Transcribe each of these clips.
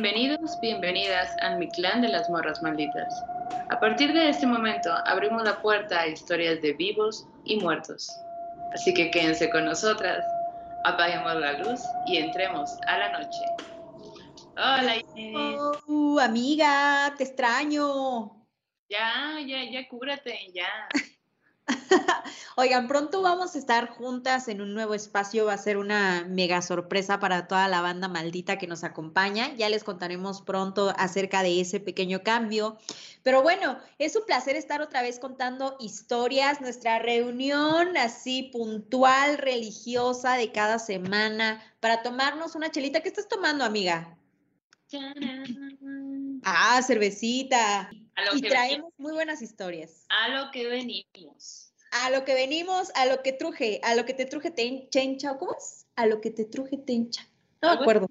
Bienvenidos, bienvenidas a mi clan de las morras malditas. A partir de este momento abrimos la puerta a historias de vivos y muertos. Así que quédense con nosotras, apaguemos la luz y entremos a la noche. Hola. Oh, amiga, te extraño. Ya, ya, ya, cúrate, ya. Oigan, pronto vamos a estar juntas en un nuevo espacio. Va a ser una mega sorpresa para toda la banda maldita que nos acompaña. Ya les contaremos pronto acerca de ese pequeño cambio. Pero bueno, es un placer estar otra vez contando historias. Nuestra reunión así puntual, religiosa de cada semana para tomarnos una chelita. ¿Qué estás tomando, amiga? Ah, cervecita. Y traemos muy buenas historias. A lo que venimos. A lo que venimos, a lo que truje, a lo que te truje te chencha, ¿cómo es? A lo que te truje tencha. No me acuerdo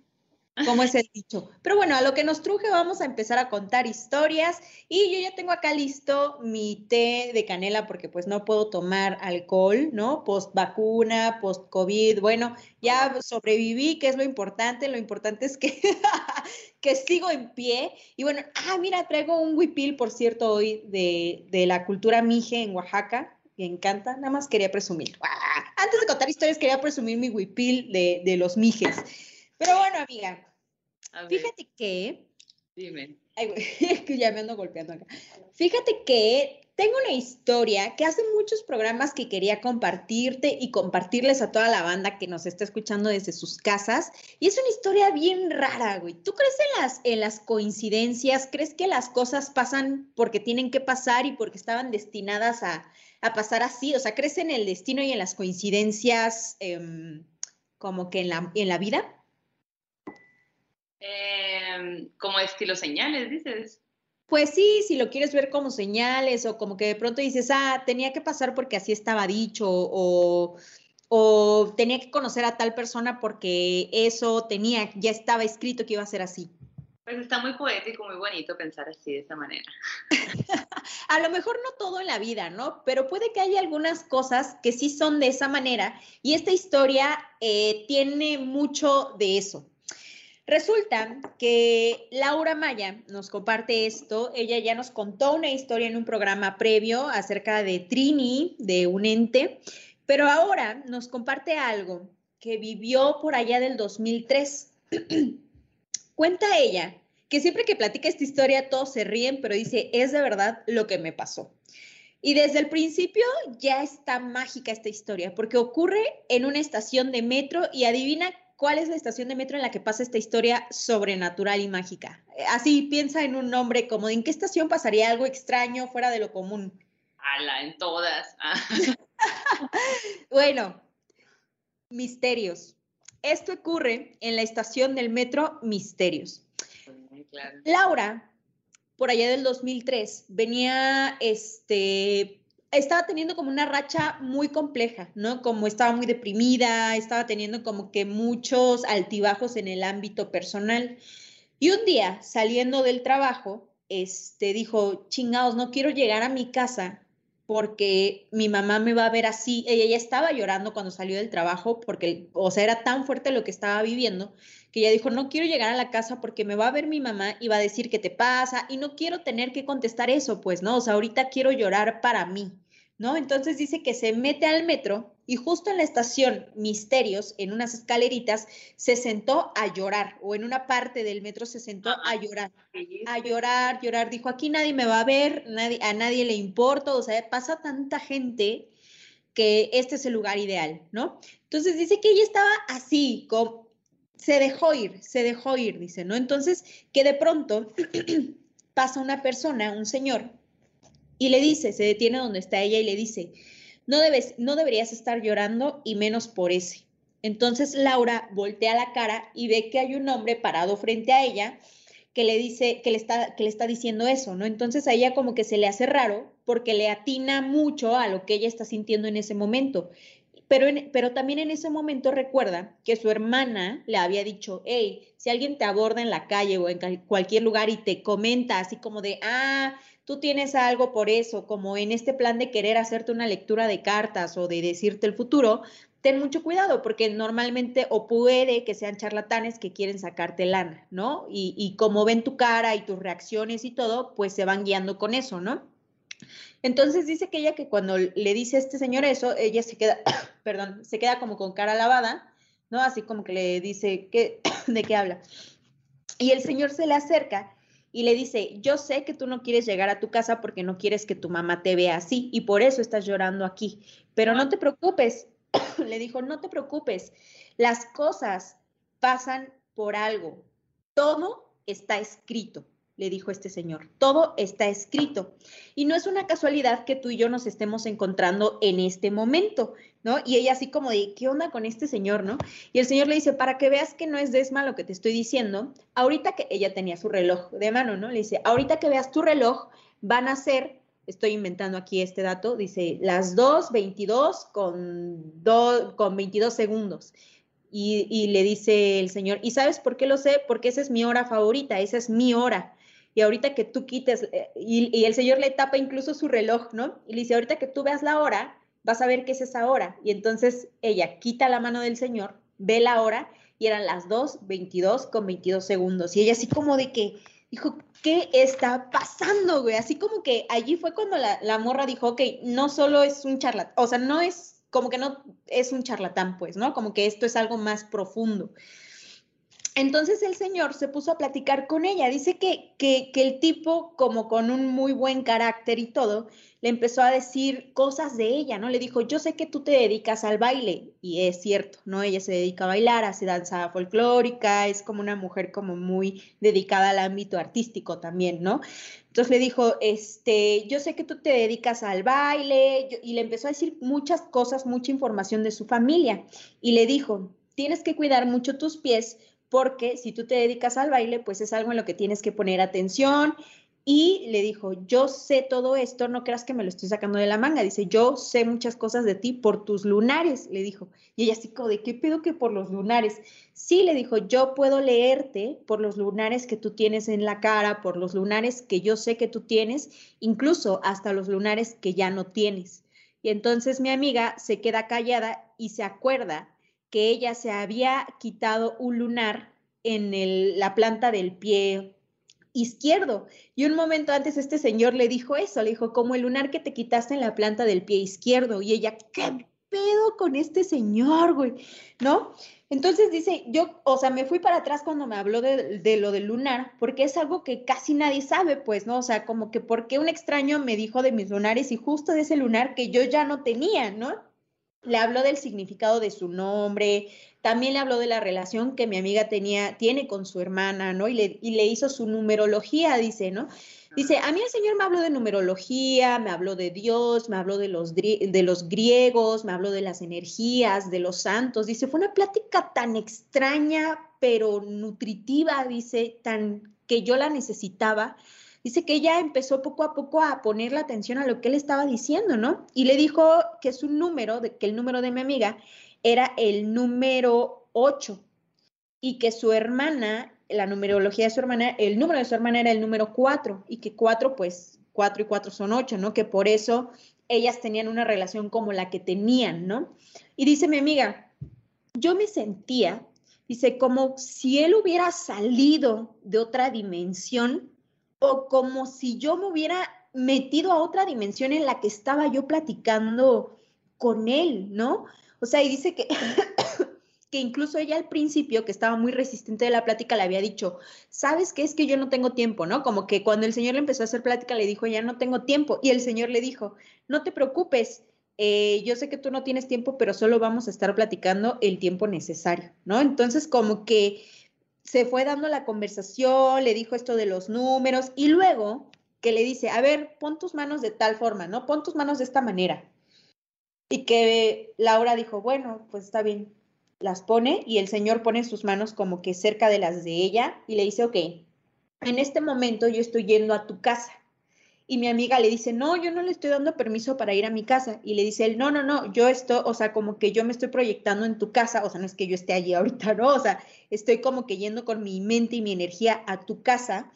cómo es el dicho. Pero bueno, a lo que nos truje vamos a empezar a contar historias y yo ya tengo acá listo mi té de canela porque pues no puedo tomar alcohol, ¿no? Post vacuna, post COVID, bueno, ya sobreviví, que es lo importante, lo importante es que, que sigo en pie y bueno, ah, mira, traigo un huipil, por cierto, hoy de, de la cultura mije en Oaxaca, me encanta, nada más quería presumir. Antes de contar historias, quería presumir mi huipil de, de los mijes. Pero bueno, amiga, Fíjate que. Dime. Ay, que ya me ando golpeando acá. Fíjate que tengo una historia que hace muchos programas que quería compartirte y compartirles a toda la banda que nos está escuchando desde sus casas. Y es una historia bien rara, güey. ¿Tú crees en las, en las coincidencias? ¿Crees que las cosas pasan porque tienen que pasar y porque estaban destinadas a, a pasar así? O sea, ¿crees en el destino y en las coincidencias em, como que en la, en la vida? Eh, como estilo señales, dices. Pues sí, si lo quieres ver como señales o como que de pronto dices, ah, tenía que pasar porque así estaba dicho o, o tenía que conocer a tal persona porque eso tenía, ya estaba escrito que iba a ser así. Pues está muy poético, muy bonito pensar así de esa manera. a lo mejor no todo en la vida, ¿no? Pero puede que haya algunas cosas que sí son de esa manera y esta historia eh, tiene mucho de eso. Resulta que Laura Maya nos comparte esto. Ella ya nos contó una historia en un programa previo acerca de Trini, de un ente, pero ahora nos comparte algo que vivió por allá del 2003. Cuenta ella que siempre que platica esta historia todos se ríen, pero dice, es de verdad lo que me pasó. Y desde el principio ya está mágica esta historia, porque ocurre en una estación de metro y adivina ¿cuál es la estación de metro en la que pasa esta historia sobrenatural y mágica? Eh, así piensa en un nombre como en qué estación pasaría algo extraño fuera de lo común. Ala, en todas. Ah. bueno, misterios. Esto ocurre en la estación del metro Misterios. Laura, por allá del 2003, venía este, estaba teniendo como una racha muy compleja, ¿no? Como estaba muy deprimida, estaba teniendo como que muchos altibajos en el ámbito personal. Y un día, saliendo del trabajo, este, dijo, chingados, no quiero llegar a mi casa porque mi mamá me va a ver así. Ella estaba llorando cuando salió del trabajo porque, o sea, era tan fuerte lo que estaba viviendo que ella dijo, no quiero llegar a la casa porque me va a ver mi mamá y va a decir qué te pasa y no quiero tener que contestar eso, pues, ¿no? O sea, ahorita quiero llorar para mí. ¿no? Entonces dice que se mete al metro y justo en la estación Misterios, en unas escaleritas, se sentó a llorar, o en una parte del metro se sentó a llorar, a llorar, llorar. Dijo, aquí nadie me va a ver, nadie, a nadie le importa, o sea, pasa tanta gente que este es el lugar ideal, ¿no? Entonces dice que ella estaba así, como, se dejó ir, se dejó ir, dice, ¿no? Entonces, que de pronto pasa una persona, un señor, y le dice, se detiene donde está ella y le dice, no, debes, no deberías estar llorando y menos por ese. Entonces Laura voltea la cara y ve que hay un hombre parado frente a ella que le dice, que le está, que le está diciendo eso, ¿no? Entonces a ella como que se le hace raro porque le atina mucho a lo que ella está sintiendo en ese momento. Pero, pero también en ese momento recuerda que su hermana le había dicho, hey, si alguien te aborda en la calle o en cualquier lugar y te comenta así como de, ah, tú tienes algo por eso, como en este plan de querer hacerte una lectura de cartas o de decirte el futuro, ten mucho cuidado porque normalmente o puede que sean charlatanes que quieren sacarte lana, ¿no? Y, y como ven tu cara y tus reacciones y todo, pues se van guiando con eso, ¿no? Entonces dice que ella que cuando le dice a este señor eso, ella se queda, perdón, se queda como con cara lavada, ¿no? Así como que le dice, ¿qué, ¿de qué habla? Y el señor se le acerca y le dice, yo sé que tú no quieres llegar a tu casa porque no quieres que tu mamá te vea así y por eso estás llorando aquí, pero no te preocupes, le dijo, no te preocupes, las cosas pasan por algo, todo está escrito le dijo este señor. Todo está escrito. Y no es una casualidad que tú y yo nos estemos encontrando en este momento, ¿no? Y ella así como de, ¿qué onda con este señor, no? Y el señor le dice, para que veas que no es desma lo que te estoy diciendo, ahorita que ella tenía su reloj de mano, ¿no? Le dice, ahorita que veas tu reloj, van a ser, estoy inventando aquí este dato, dice, las 2.22 con, con 22 segundos. Y, y, le dice el señor, ¿y sabes por qué lo sé? Porque esa es mi hora favorita, esa es mi hora y ahorita que tú quites, eh, y, el Señor le tapa incluso su reloj, ¿no? Y le dice, ahorita que tú veas la hora, vas a ver qué es esa hora. Y entonces ella quita la mano del Señor, ve la hora y eran las 2.22 con 22 segundos. Y ella así como de que dijo, ¿qué está pasando, güey? Así como que allí fue cuando la, la morra dijo, ok, no solo es un charlatán, o sea, no es como que no es un charlatán, pues, ¿no? Como que esto es algo más profundo. Entonces el señor se puso a platicar con ella. Dice que, que, el tipo, como con un muy buen carácter y todo, le empezó a decir cosas de ella, ¿no? Le dijo, yo sé que tú te dedicas al baile, y es cierto, ¿no? Ella se dedica a bailar, hace danza folclórica, es como una mujer como muy dedicada al ámbito artístico también, ¿no? Entonces le dijo, este, yo sé que tú te dedicas al baile, y le empezó a decir muchas cosas, mucha información de su familia, y le dijo, tienes que cuidar mucho tus pies porque si tú te dedicas al baile, pues es algo en lo que tienes que poner atención. Y le dijo, yo sé todo esto, no creas que me lo estoy sacando de la manga. Dice, yo sé muchas cosas de ti por tus lunares, le dijo. Y ella así como, ¿de qué pedo que por los lunares? Sí, le dijo, yo puedo leerte por los lunares que tú tienes en la cara, por los lunares que yo sé que tú tienes, incluso hasta los lunares que ya no tienes. Y entonces mi amiga se queda callada y se acuerda que ella se había quitado un lunar en la planta del pie izquierdo. Y un momento antes este señor le dijo eso, le dijo, como el lunar que te quitaste en la planta del pie izquierdo. Y ella, ¿qué pedo con este señor, güey? ¿No? Entonces dice, yo, o sea, me fui para atrás cuando me habló de, de, lo del lunar, porque es algo que casi nadie sabe, pues, ¿no? O sea, como que porque un extraño me dijo de mis lunares y justo de ese lunar que yo ya no tenía, ¿no? Le habló del significado de su nombre, también le habló de la relación que mi amiga tenía, tiene con su hermana, ¿no? Y le, y le hizo su numerología, dice, ¿no? Dice, a mí el Señor me habló de numerología, me habló de Dios, me habló de los, de los griegos, me habló de las energías, de los santos. Dice, fue una plática tan extraña, pero nutritiva, dice, tan que yo la necesitaba dice que ella empezó poco a poco a poner la atención a lo que él estaba diciendo, ¿no? Y le dijo que su número, que el número de mi amiga era el número 8 y que su hermana, la numerología de su hermana, el número de su hermana era el número 4 y que 4 pues 4 y 4 son 8, ¿no? Que por eso ellas tenían una relación como la que tenían, ¿no? Y dice mi amiga, yo me sentía, dice, como si él hubiera salido de otra dimensión o como si yo me hubiera metido a otra dimensión en la que estaba yo platicando con él, ¿no? O sea, y dice que, que incluso ella al principio, que estaba muy resistente de la plática, le había dicho, ¿sabes qué? Es que yo no tengo tiempo, ¿no? Como que cuando el señor le empezó a hacer plática, le dijo, ya no tengo tiempo. Y el señor le dijo, no te preocupes, eh, yo sé que tú no tienes tiempo, pero solo vamos a estar platicando el tiempo necesario, ¿no? Entonces, como que se fue dando la conversación, le dijo esto de los números y luego que le dice, a ver, pon tus manos de tal forma, ¿no? Pon tus manos de esta manera. Y que Laura dijo, bueno, pues está bien, las pone y el señor pone sus manos como que cerca de las de ella y le dice, ok, en este momento yo estoy yendo a tu casa y mi amiga le dice, no, yo no le estoy dando permiso para ir a mi casa. Y le dice él, no, no, no, yo estoy, o sea, como que yo me estoy proyectando en tu casa, o sea, no es que yo esté allí ahorita, ¿no? O sea, estoy como que yendo con mi mente y mi energía a tu casa.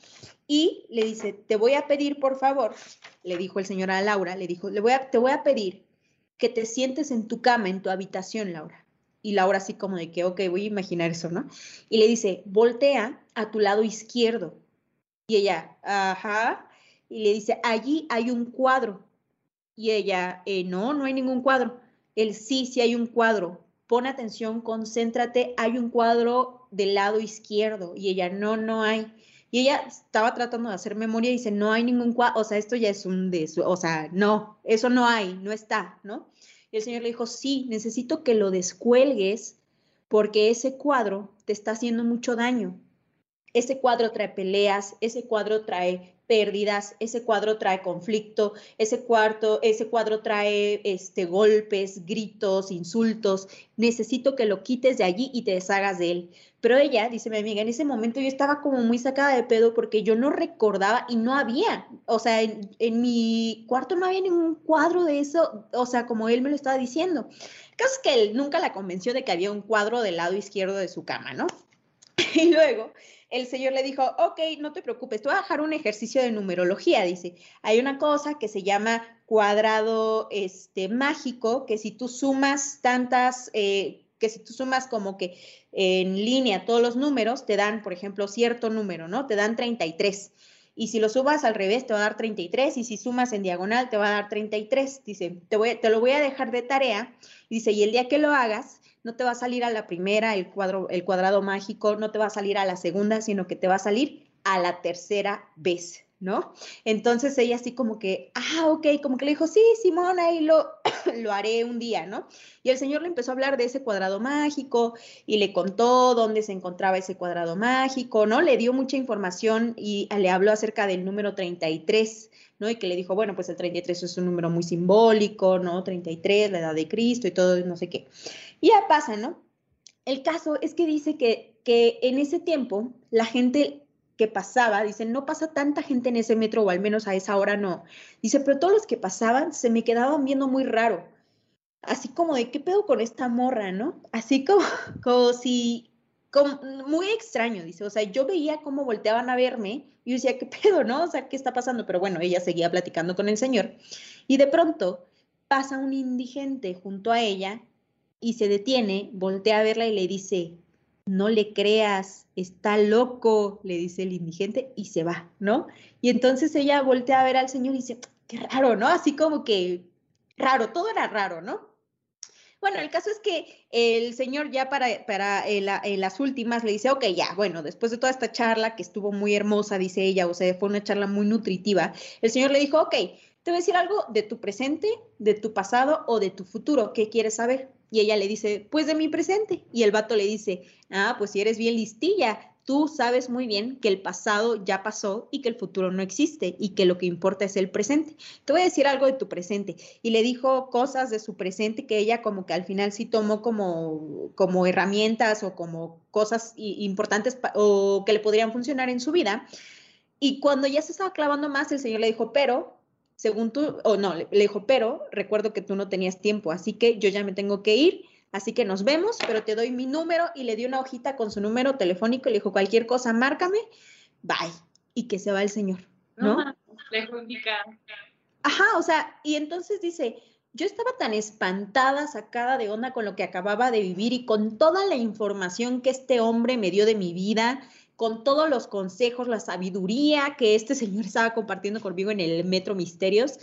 Y le dice, te voy a pedir, por favor, le dijo el señor a Laura, le dijo, le voy a, te voy a pedir que te sientes en tu cama, en tu habitación, Laura. Y Laura así como de que, ok, voy a imaginar eso, ¿no? Y le dice, voltea a tu lado izquierdo. Y ella, ajá. Y le dice, allí hay un cuadro. Y ella, eh, no, no hay ningún cuadro. Él, sí, sí hay un cuadro. Pon atención, concéntrate, hay un cuadro del lado izquierdo. Y ella, no, no hay. Y ella estaba tratando de hacer memoria y dice, no hay ningún cuadro, o sea, esto ya es un de, o sea, no, eso no hay, no está, ¿no? Y el Señor le dijo, sí, necesito que lo descuelgues porque ese cuadro te está haciendo mucho daño. Ese cuadro trae peleas, ese cuadro trae pérdidas, ese cuadro trae conflicto, ese, cuarto, ese cuadro trae este, golpes, gritos, insultos. Necesito que lo quites de allí y te deshagas de él. Pero ella, dice mi amiga, en ese momento yo estaba como muy sacada de pedo porque yo no recordaba y no había, o sea, en, en mi cuarto no había ningún cuadro de eso, o sea, como él me lo estaba diciendo. El caso que él nunca la convenció de que había un cuadro del lado izquierdo de su cama, ¿no? Y luego el señor le dijo, ok, no te preocupes, te voy a dejar un ejercicio de numerología, dice. Hay una cosa que se llama cuadrado este, mágico, que si tú sumas tantas, eh, que si tú sumas como que en línea todos los números, te dan, por ejemplo, cierto número, ¿no? Te dan 33. Y si lo subas al revés, te va a dar 33. Y si sumas en diagonal, te va a dar 33. Dice, te, lo voy a dejar de tarea. dice, y el día que lo hagas, no te va a salir a la primera el, cuadro, el cuadrado mágico, no te va a salir a la segunda, sino que te va a salir a la tercera vez, ¿no? Entonces ella así como que, ah, ok, como que le dijo, sí, Simón, ahí lo, lo haré un día, ¿no? Y el señor le empezó a hablar de ese cuadrado mágico y le contó dónde se encontraba ese cuadrado mágico, ¿no? Le dio mucha información y le habló acerca del número 33, ¿no? Y que le dijo, bueno, pues el 33 es un número muy simbólico, ¿no? 33, la edad de Cristo y todo, no sé qué. Y ya pasa, ¿no? El caso es que dice que, que en ese tiempo la gente que pasaba, dice, no pasa tanta gente en ese metro, o al menos a esa hora no. Dice, pero todos los que pasaban se me quedaban viendo muy raro. Así como de, ¿qué pedo con esta morra, no? Así como, como si, como, muy extraño, dice. O sea, yo veía cómo volteaban a verme y yo decía, ¿qué pedo, no? O sea, ¿qué está pasando? Pero bueno, ella seguía platicando con el señor. Y de pronto pasa un indigente junto a ella y se detiene, voltea a verla y le dice, no le creas, está loco, le dice el indigente y se va, ¿no? Y entonces ella voltea a ver al señor y dice, qué raro, ¿no? Así como que raro, todo era raro, ¿no? Bueno, el caso es que el señor ya para, para las últimas le dice, ok, ya, bueno, después de toda esta charla que estuvo muy hermosa, dice ella, o sea, fue una charla muy nutritiva, el señor le dijo, ok, te voy a decir algo de tu presente, de tu pasado o de tu futuro, ¿qué quieres saber? Y ella le dice, pues de mi presente. Y el vato le dice, ah, pues si eres bien listilla, tú sabes muy bien que el pasado ya pasó y que el futuro no existe y que lo que importa es el presente. Te voy a decir algo de tu presente. Y le dijo cosas de su presente que ella como que al final sí tomó como, como herramientas o como cosas importantes o que le podrían funcionar en su vida. Y cuando ya se estaba clavando más, el señor le dijo, pero según tú, o no, le, dijo, pero recuerdo que tú no tenías tiempo, así que yo ya me tengo que ir, así que nos vemos, pero te doy mi número y le di una hojita con su número telefónico y le dijo, cualquier cosa, márcame, bye, y que se va el señor, ¿no? Ajá, o sea, y entonces dice, yo estaba tan espantada, sacada de onda con lo que acababa de vivir y con toda la información que este hombre me dio de mi vida, con todos los consejos, la sabiduría que este señor estaba compartiendo conmigo en el Metro Misterios,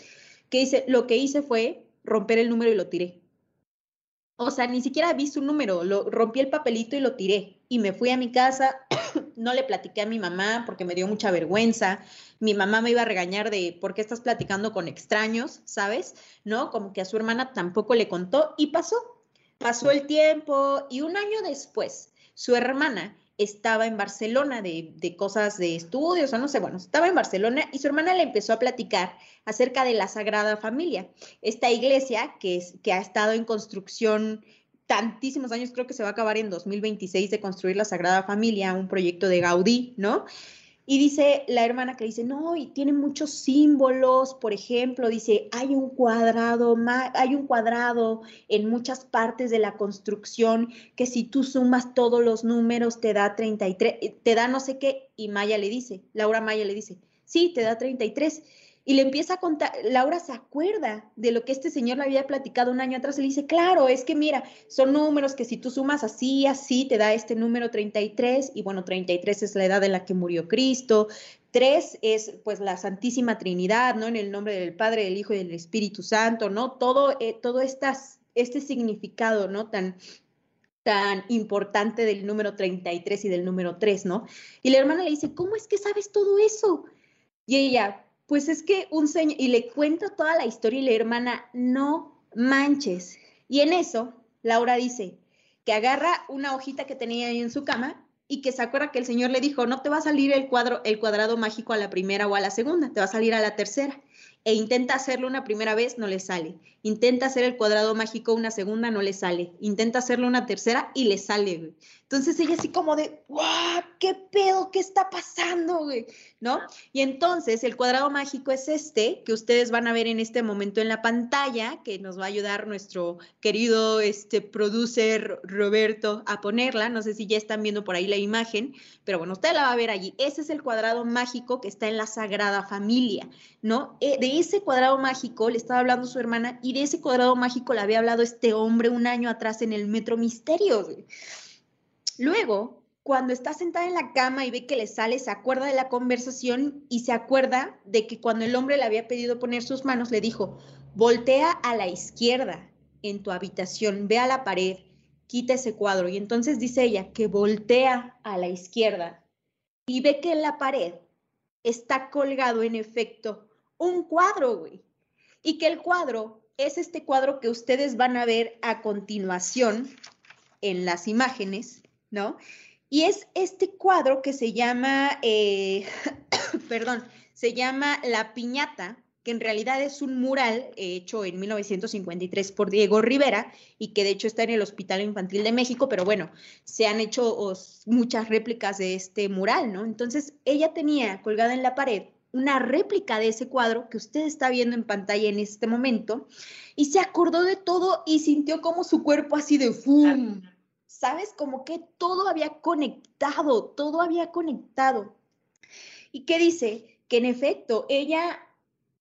que dice, lo que hice fue romper el número y lo tiré. O sea, ni siquiera vi su número, lo rompí el papelito y lo tiré. Y me fui a mi casa, no le platiqué a mi mamá porque me dio mucha vergüenza. Mi mamá me iba a regañar de por qué estás platicando con extraños, ¿sabes? ¿No? Como que a su hermana tampoco le contó y pasó. Pasó el tiempo y un año después, su hermana estaba en Barcelona de, cosas de estudios o no sé, bueno, estaba en Barcelona y su hermana le empezó a platicar acerca de la Sagrada Familia, esta iglesia que, es, que ha estado en construcción tantísimos años, creo que se va a acabar en 2026 de construir la Sagrada Familia, un proyecto de Gaudí, ¿no? Y dice la hermana que dice, no, y tiene muchos símbolos, por ejemplo, dice, hay un cuadrado, hay un cuadrado en muchas partes de la construcción que si tú sumas todos los números te da 33, eh, te da no sé qué, y Maya le dice, Laura Maya le dice, sí, te da 33. Y le empieza a contar, Laura se acuerda de lo que este señor le había platicado un año atrás y le dice, claro, es que mira, son números que si tú sumas así, así, te da este número 33 y bueno, 33 es la edad en la que murió Cristo, 3 es pues la Santísima Trinidad, ¿no? En el nombre del Padre, del Hijo y del Espíritu Santo, ¿no? Todo, eh, todo este significado, ¿no? Tan, tan importante del número 33 y del número 3, ¿no? Y la hermana le dice, ¿cómo es que sabes todo eso? Y ella, pues es que un señor, y le cuenta toda la historia y la hermana, no manches. Y en eso, Laura dice que agarra una hojita que tenía ahí en su cama y que se acuerda que el señor le dijo, no te va a salir el cuadro, el cuadrado mágico a la primera o a la segunda, te va a salir a la tercera e intenta hacerlo una primera vez, no le sale. Intenta hacer el cuadrado mágico una segunda, no le sale. Intenta hacerlo una tercera y le sale, Entonces ella así como de, ¡guau! ¿Qué pedo? ¿Qué está pasando, güey? ¿No? Y entonces el cuadrado mágico es este, que ustedes van a ver en este momento en la pantalla, que nos va a ayudar nuestro querido este, producer Roberto a ponerla. No sé si ya están viendo por ahí la imagen, pero bueno, usted la va a ver allí. Ese es el cuadrado mágico que está en la Sagrada Familia, ¿no? Eh, de ese cuadrado mágico le estaba hablando su hermana y de ese cuadrado mágico le había hablado este hombre un año atrás en el Metro Misterio. Luego, cuando está sentada en la cama y ve que le sale, se acuerda de la conversación y se acuerda de que cuando el hombre le había pedido poner sus manos, le dijo, voltea a la izquierda en tu habitación, ve a la pared, quita ese cuadro. Y entonces dice ella que voltea a la izquierda y ve que en la pared está colgado en efecto un cuadro, güey. Y que el cuadro es este cuadro que ustedes van a ver a continuación en las imágenes, ¿no? Y es este cuadro que se llama, eh, perdón, se llama La Piñata, que en realidad es un mural hecho en 1953 por Diego Rivera y que de hecho está en el Hospital Infantil de México, pero bueno, se han hecho muchas réplicas de este mural, ¿no? Entonces, ella tenía colgada en la pared una réplica de ese cuadro que usted está viendo en pantalla en este momento y se acordó de todo y sintió como su cuerpo así de ¡fum! ¿Sabes? Como que todo había conectado, todo había conectado. ¿Y qué dice? Que en efecto, ella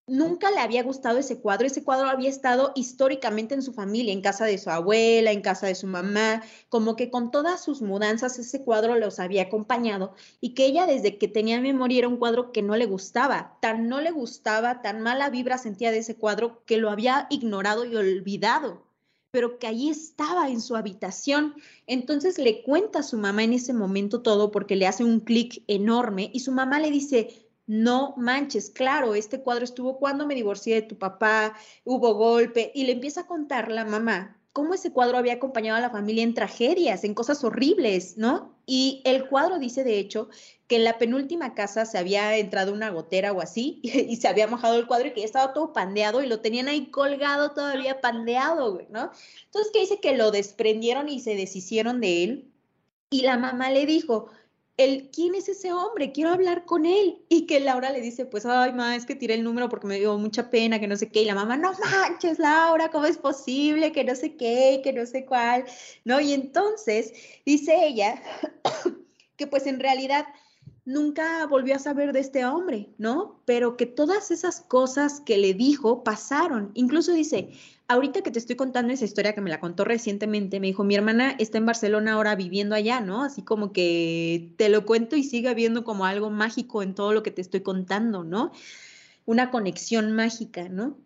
nunca le había gustado ese cuadro. Ese cuadro había estado históricamente en su familia, en casa de su abuela, en casa de su mamá, como que con todas sus mudanzas ese cuadro los había acompañado y que ella desde que tenía memoria era un cuadro que no le gustaba, tan no le gustaba, tan mala vibra sentía de ese cuadro que lo había ignorado y olvidado pero que allí estaba en su habitación. Entonces le cuenta a su mamá en ese momento todo porque le hace un clic enorme y su mamá le dice, no manches, claro, este cuadro estuvo cuando me divorcié de tu papá, hubo golpe, y le empieza a contar la mamá cómo ese cuadro había acompañado a la familia en tragedias, en cosas horribles, ¿no? Y el cuadro dice, de hecho, que en la penúltima casa se había entrado una gotera o así, y, se había mojado el cuadro y que ya estaba todo pandeado y lo tenían ahí colgado todavía pandeado, ¿no? Entonces, que dice que lo desprendieron y se deshicieron de él. Y la mamá le dijo, el, ¿quién es ese hombre? Quiero hablar con él. Y que Laura le dice, pues, ay, mamá, es que tiré el número porque me dio mucha pena, que no sé qué. Y la mamá, no manches, Laura, ¿cómo es posible? Que no sé qué, que no sé cuál, ¿no? Y entonces dice ella que pues en realidad nunca volvió a saber de este hombre, ¿no? Pero que todas esas cosas que le dijo pasaron. Incluso dice, ahorita que te estoy contando esa historia que me la contó recientemente, me dijo, mi hermana está en Barcelona ahora viviendo allá, ¿no? Así como que te lo cuento y sigue habiendo como algo mágico en todo lo que te estoy contando, ¿no? Una conexión mágica, ¿no?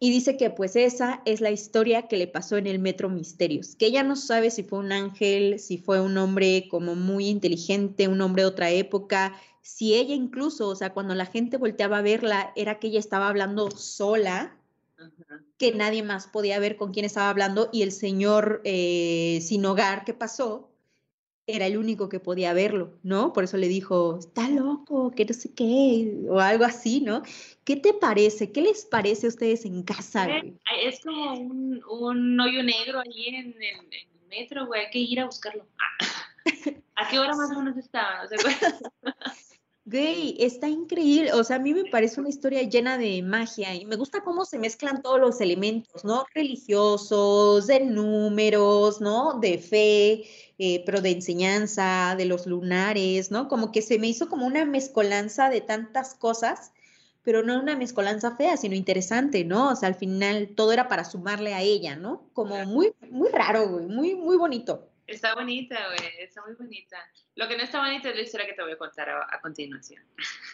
Y dice que pues esa es la historia que le pasó en el Metro Misterios, que ella no sabe si fue un ángel, si fue un hombre como muy inteligente, un hombre de otra época, si ella incluso, o sea, cuando la gente volteaba a verla, era que ella estaba hablando sola, que nadie más podía ver con quién estaba hablando y el señor eh, sin hogar que pasó era el único que podía verlo, ¿no? Por eso le dijo, está loco, que no sé qué, o algo así, ¿no? ¿Qué te parece? ¿Qué les parece a ustedes en casa? Es como un, un, hoyo negro ahí en el, metro, güey, hay que ir a buscarlo. ¿A qué hora más o menos estaba? No sé, Gay, está increíble. O sea, a mí me parece una historia llena de magia y me gusta cómo se mezclan todos los elementos, ¿no? Religiosos, de números, ¿no? De fe, eh, pero de enseñanza, de los lunares, ¿no? Como que se me hizo como una mezcolanza de tantas cosas, pero no una mezcolanza fea, sino interesante, ¿no? O sea, al final todo era para sumarle a ella, ¿no? Como muy, muy raro, güey, muy, muy bonito. Está bonita, güey, está muy bonita. Lo que no está bonita es la historia que te voy a contar a, continuación.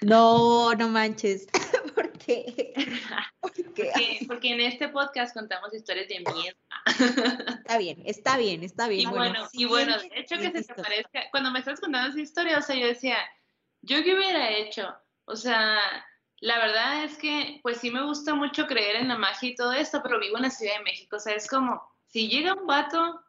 No, no manches. ¿Por qué? Porque, en este podcast contamos historias de miedo. Está bien, está bien, está bien. Y bueno, y bueno, de hecho que se te parezca, cuando me estás contando esa historia, o sea, yo decía, ¿yo qué hubiera hecho? O sea, la verdad es que, pues sí me gusta mucho creer en la magia y todo esto, pero vivo en la Ciudad de México, o sea, es como, si llega un vato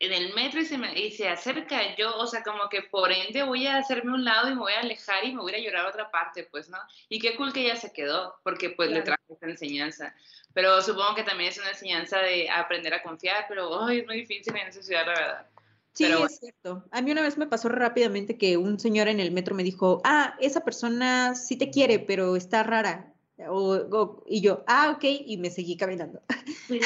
en el metro y se, me, y se acerca, yo, o sea, como que por ende voy a hacerme un lado y me voy a alejar y me voy a llorar a otra parte, pues, ¿no? Y qué cool que ella se quedó, porque pues le trajo esta enseñanza. Pero supongo que también es una enseñanza de aprender a confiar, pero ay, es muy difícil en esa ciudad, la verdad. Sí, es cierto. A mí una vez me pasó rápidamente que un señor en el metro me dijo, ah, esa persona sí te quiere, pero está rara. O, y yo, ah, ok, y me seguí caminando. Sí,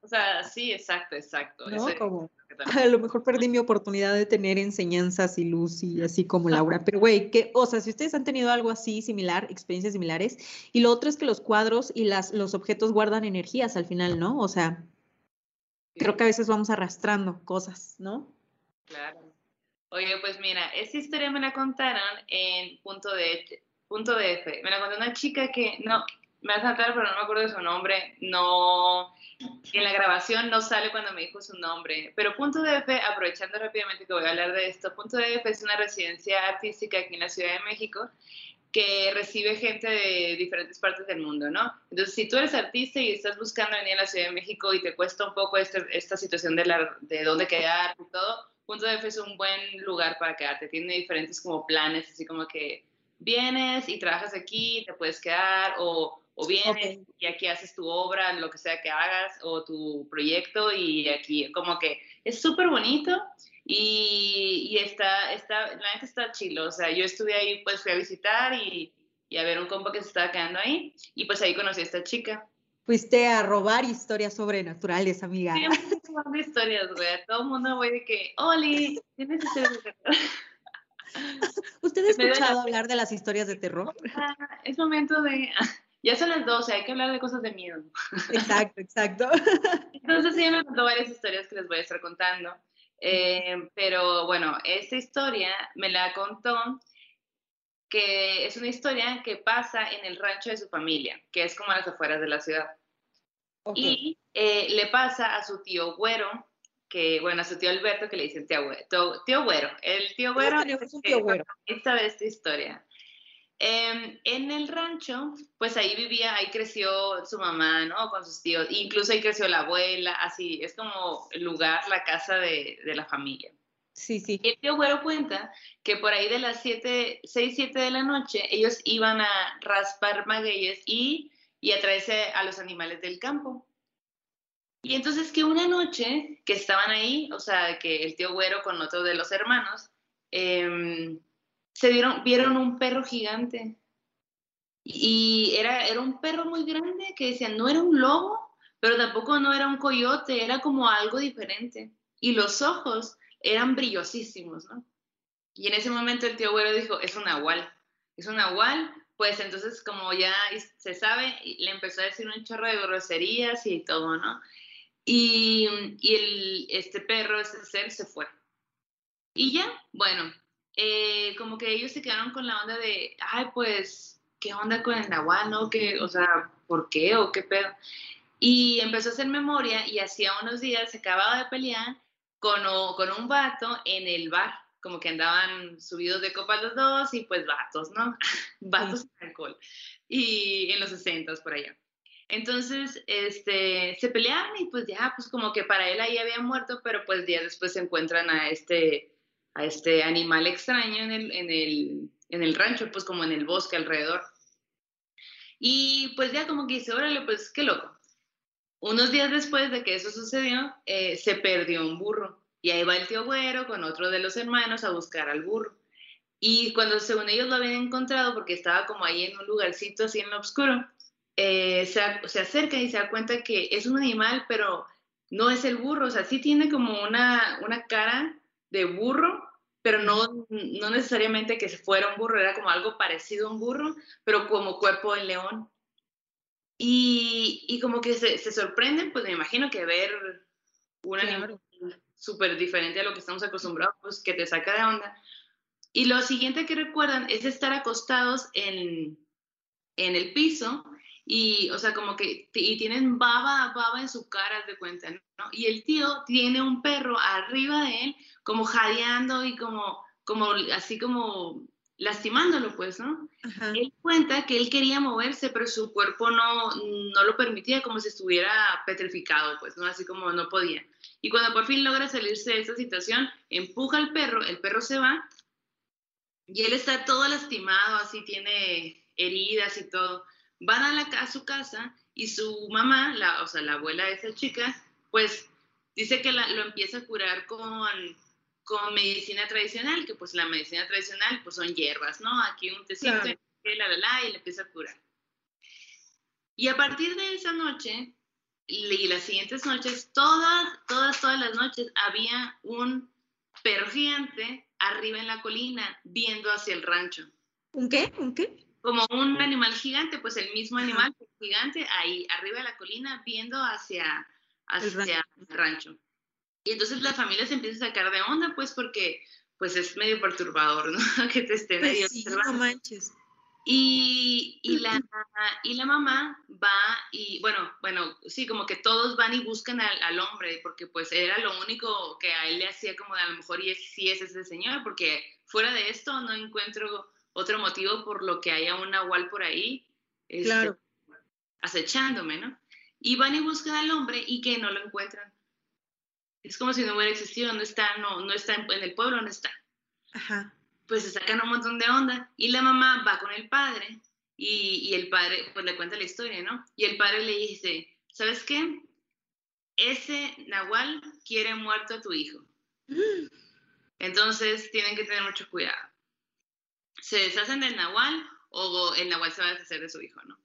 o sea, sí, exacto, exacto. ¿No? como, a lo mejor perdí mi oportunidad de tener enseñanzas y luz y así como Laura. Pero, güey, que, o sea, si ustedes han tenido algo así similar, experiencias similares, y lo otro es que los cuadros y las, los objetos guardan energías al final, ¿no? O sea, creo que a veces vamos arrastrando cosas, ¿no? Claro. Oye, pues mira, esta historia me la contaron en punto de punto de F. Me la contó una chica que no, me va a saltar, pero no me acuerdo de su nombre. No, en la grabación no sale cuando me dijo su nombre. Pero Punto de F, aprovechando rápidamente que voy a hablar de esto, Punto de F es una residencia artística aquí en la Ciudad de México que recibe gente de diferentes partes del mundo, ¿no? Entonces, si tú eres artista y estás buscando venir a la Ciudad de México y te cuesta un poco este, esta situación de, la, de dónde quedar y todo, Punto de F es un buen lugar para quedarte. Tiene diferentes como planes, así como que vienes y trabajas aquí, te puedes quedar, o, o vienes y aquí haces tu obra, lo que sea que hagas, o tu proyecto, y aquí como que es súper bonito y, y, está, está, la gente está chilo, o sea, yo estuve ahí, pues fui a visitar y, y a ver un compa que se estaba quedando ahí, y pues ahí conocí a esta chica. Fuiste a robar historias sobrenaturales, amiga. Sí, muchas historias, güey. Todo el mundo, güey, de que, Oli, tienes historias de ¿Usted ha escuchado hablar de las historias de terror? Ah, es momento de... Ya son las 12, hay que hablar de cosas de miedo. Exacto, exacto. Entonces sí me contó varias historias que les voy a estar contando. Eh, pero bueno, esta historia me la contó que es una historia que pasa en el rancho de su familia, que es como a las afueras de la ciudad. Y eh, le pasa a su tío Güero, que, bueno, a su tío Alberto que le dicen tío, tío, tío Güero. El tío Güero es un tío Güero. Esta historia. Em, en el rancho, pues ahí vivía, ahí creció su mamá, ¿no? Con sus tíos, incluso ahí creció la abuela, así, es como el lugar, la casa de, de la familia. Sí, sí. el tío Güero cuenta que por ahí de las 7, 6, 7 de la noche, ellos iban a raspar magueyes y, y a traerse a los animales del campo. Y entonces que una noche que estaban ahí, o sea, que el tío Güero con otro de los hermanos, em, se dieron, vieron un perro gigante. Y era, era un perro muy grande que decían, no era un lobo, pero tampoco no era un coyote, era como algo diferente. Y los ojos eran brillosísimos, ¿no? Y en ese momento el tío Güero dijo, es un nahual, es un nahual, pues entonces como ya se sabe, le empezó a decir un chorro de groserías y todo, ¿no? Y, el, este perro, este ser, se fue. Y ya, bueno, eh, como que ellos se quedaron con la onda de, ay, pues, ¿qué onda con el Nahual, no? ¿Qué, o sea, ¿por qué o qué pedo? Y empezó a hacer memoria y hacía unos días se acababa de pelear con, con un vato en el bar, como que andaban subidos de copa los dos y pues vatos, ¿no? vatos de alcohol. Y en los 60 por allá. Entonces, este, se pelearon y pues ya, pues como que para él ahí había muerto, pero pues días después se encuentran a este, a este animal extraño en el, en, el, en el rancho, pues como en el bosque alrededor. Y pues ya como que dice, órale, pues qué loco. Unos días después de que eso sucedió, eh, se perdió un burro. Y ahí va el tío Güero con otro de los hermanos a buscar al burro. Y cuando según ellos lo habían encontrado, porque estaba como ahí en un lugarcito así en lo oscuro, eh, se, acerca y se da cuenta que es un animal, pero no es el burro, o sea, sí tiene como una, una cara de burro, pero no, no necesariamente que fuera un burro, era como algo parecido a un burro, pero como cuerpo de león. Y, y como que se, se, sorprenden, pues me imagino que ver un animal súper diferente a lo que estamos acostumbrados, pues que te saca de onda. Y lo siguiente que recuerdan es estar acostados en, en el piso y, o sea, como que, y tienen baba, baba en su cara, de cuenta, ¿no? Y el tío tiene un perro arriba de él, como jadeando y como, como, así como lastimándolo, pues, ¿no? Él cuenta que él quería moverse, pero su cuerpo no, no lo permitía, como si estuviera petrificado, pues, ¿no? Así como no podía. Y cuando por fin logra salirse de esa situación, empuja al perro, el perro se va, y él está todo lastimado, así tiene heridas y todo van a, la, a su casa y su mamá, la, o sea, la abuela de esa chica, pues dice que lo empieza a curar con, con medicina tradicional, que pues la medicina tradicional pues son hierbas, ¿no? Aquí un tecito, la, la, la, y le empieza a curar. Y a partir de esa noche y las siguientes noches, todas, todas, todas las noches había un perro gigante arriba en la colina viendo hacia el rancho. ¿Un qué? ¿Un qué? como un animal gigante, pues el mismo animal gigante ahí arriba de la colina viendo hacia, hacia el, rancho. Y entonces la familia se empieza a sacar de onda, pues porque pues es medio perturbador, ¿no? que te estén ahí pues observando. No manches. Y, y, la, y la mamá va y, bueno, bueno, sí, como que todos van y buscan al, al, hombre, porque pues era lo único que a él le hacía como de a lo mejor y es, sí es ese señor, porque fuera de esto no encuentro otro motivo por lo que haya un nahual por ahí este, acechándome, ¿no? Y van y buscan al hombre y que no lo encuentran. Es como si no hubiera existido, no está, no, no está en, el pueblo, no está. Ajá. Pues se sacan un montón de onda y la mamá va con el padre y, y el padre pues le cuenta la historia, ¿no? Y el padre le dice, ¿sabes qué? Ese nahual quiere muerto a tu hijo. Mm. Entonces tienen que tener mucho cuidado se deshacen del nahual o el nahual se va a deshacer de su hijo, ¿no?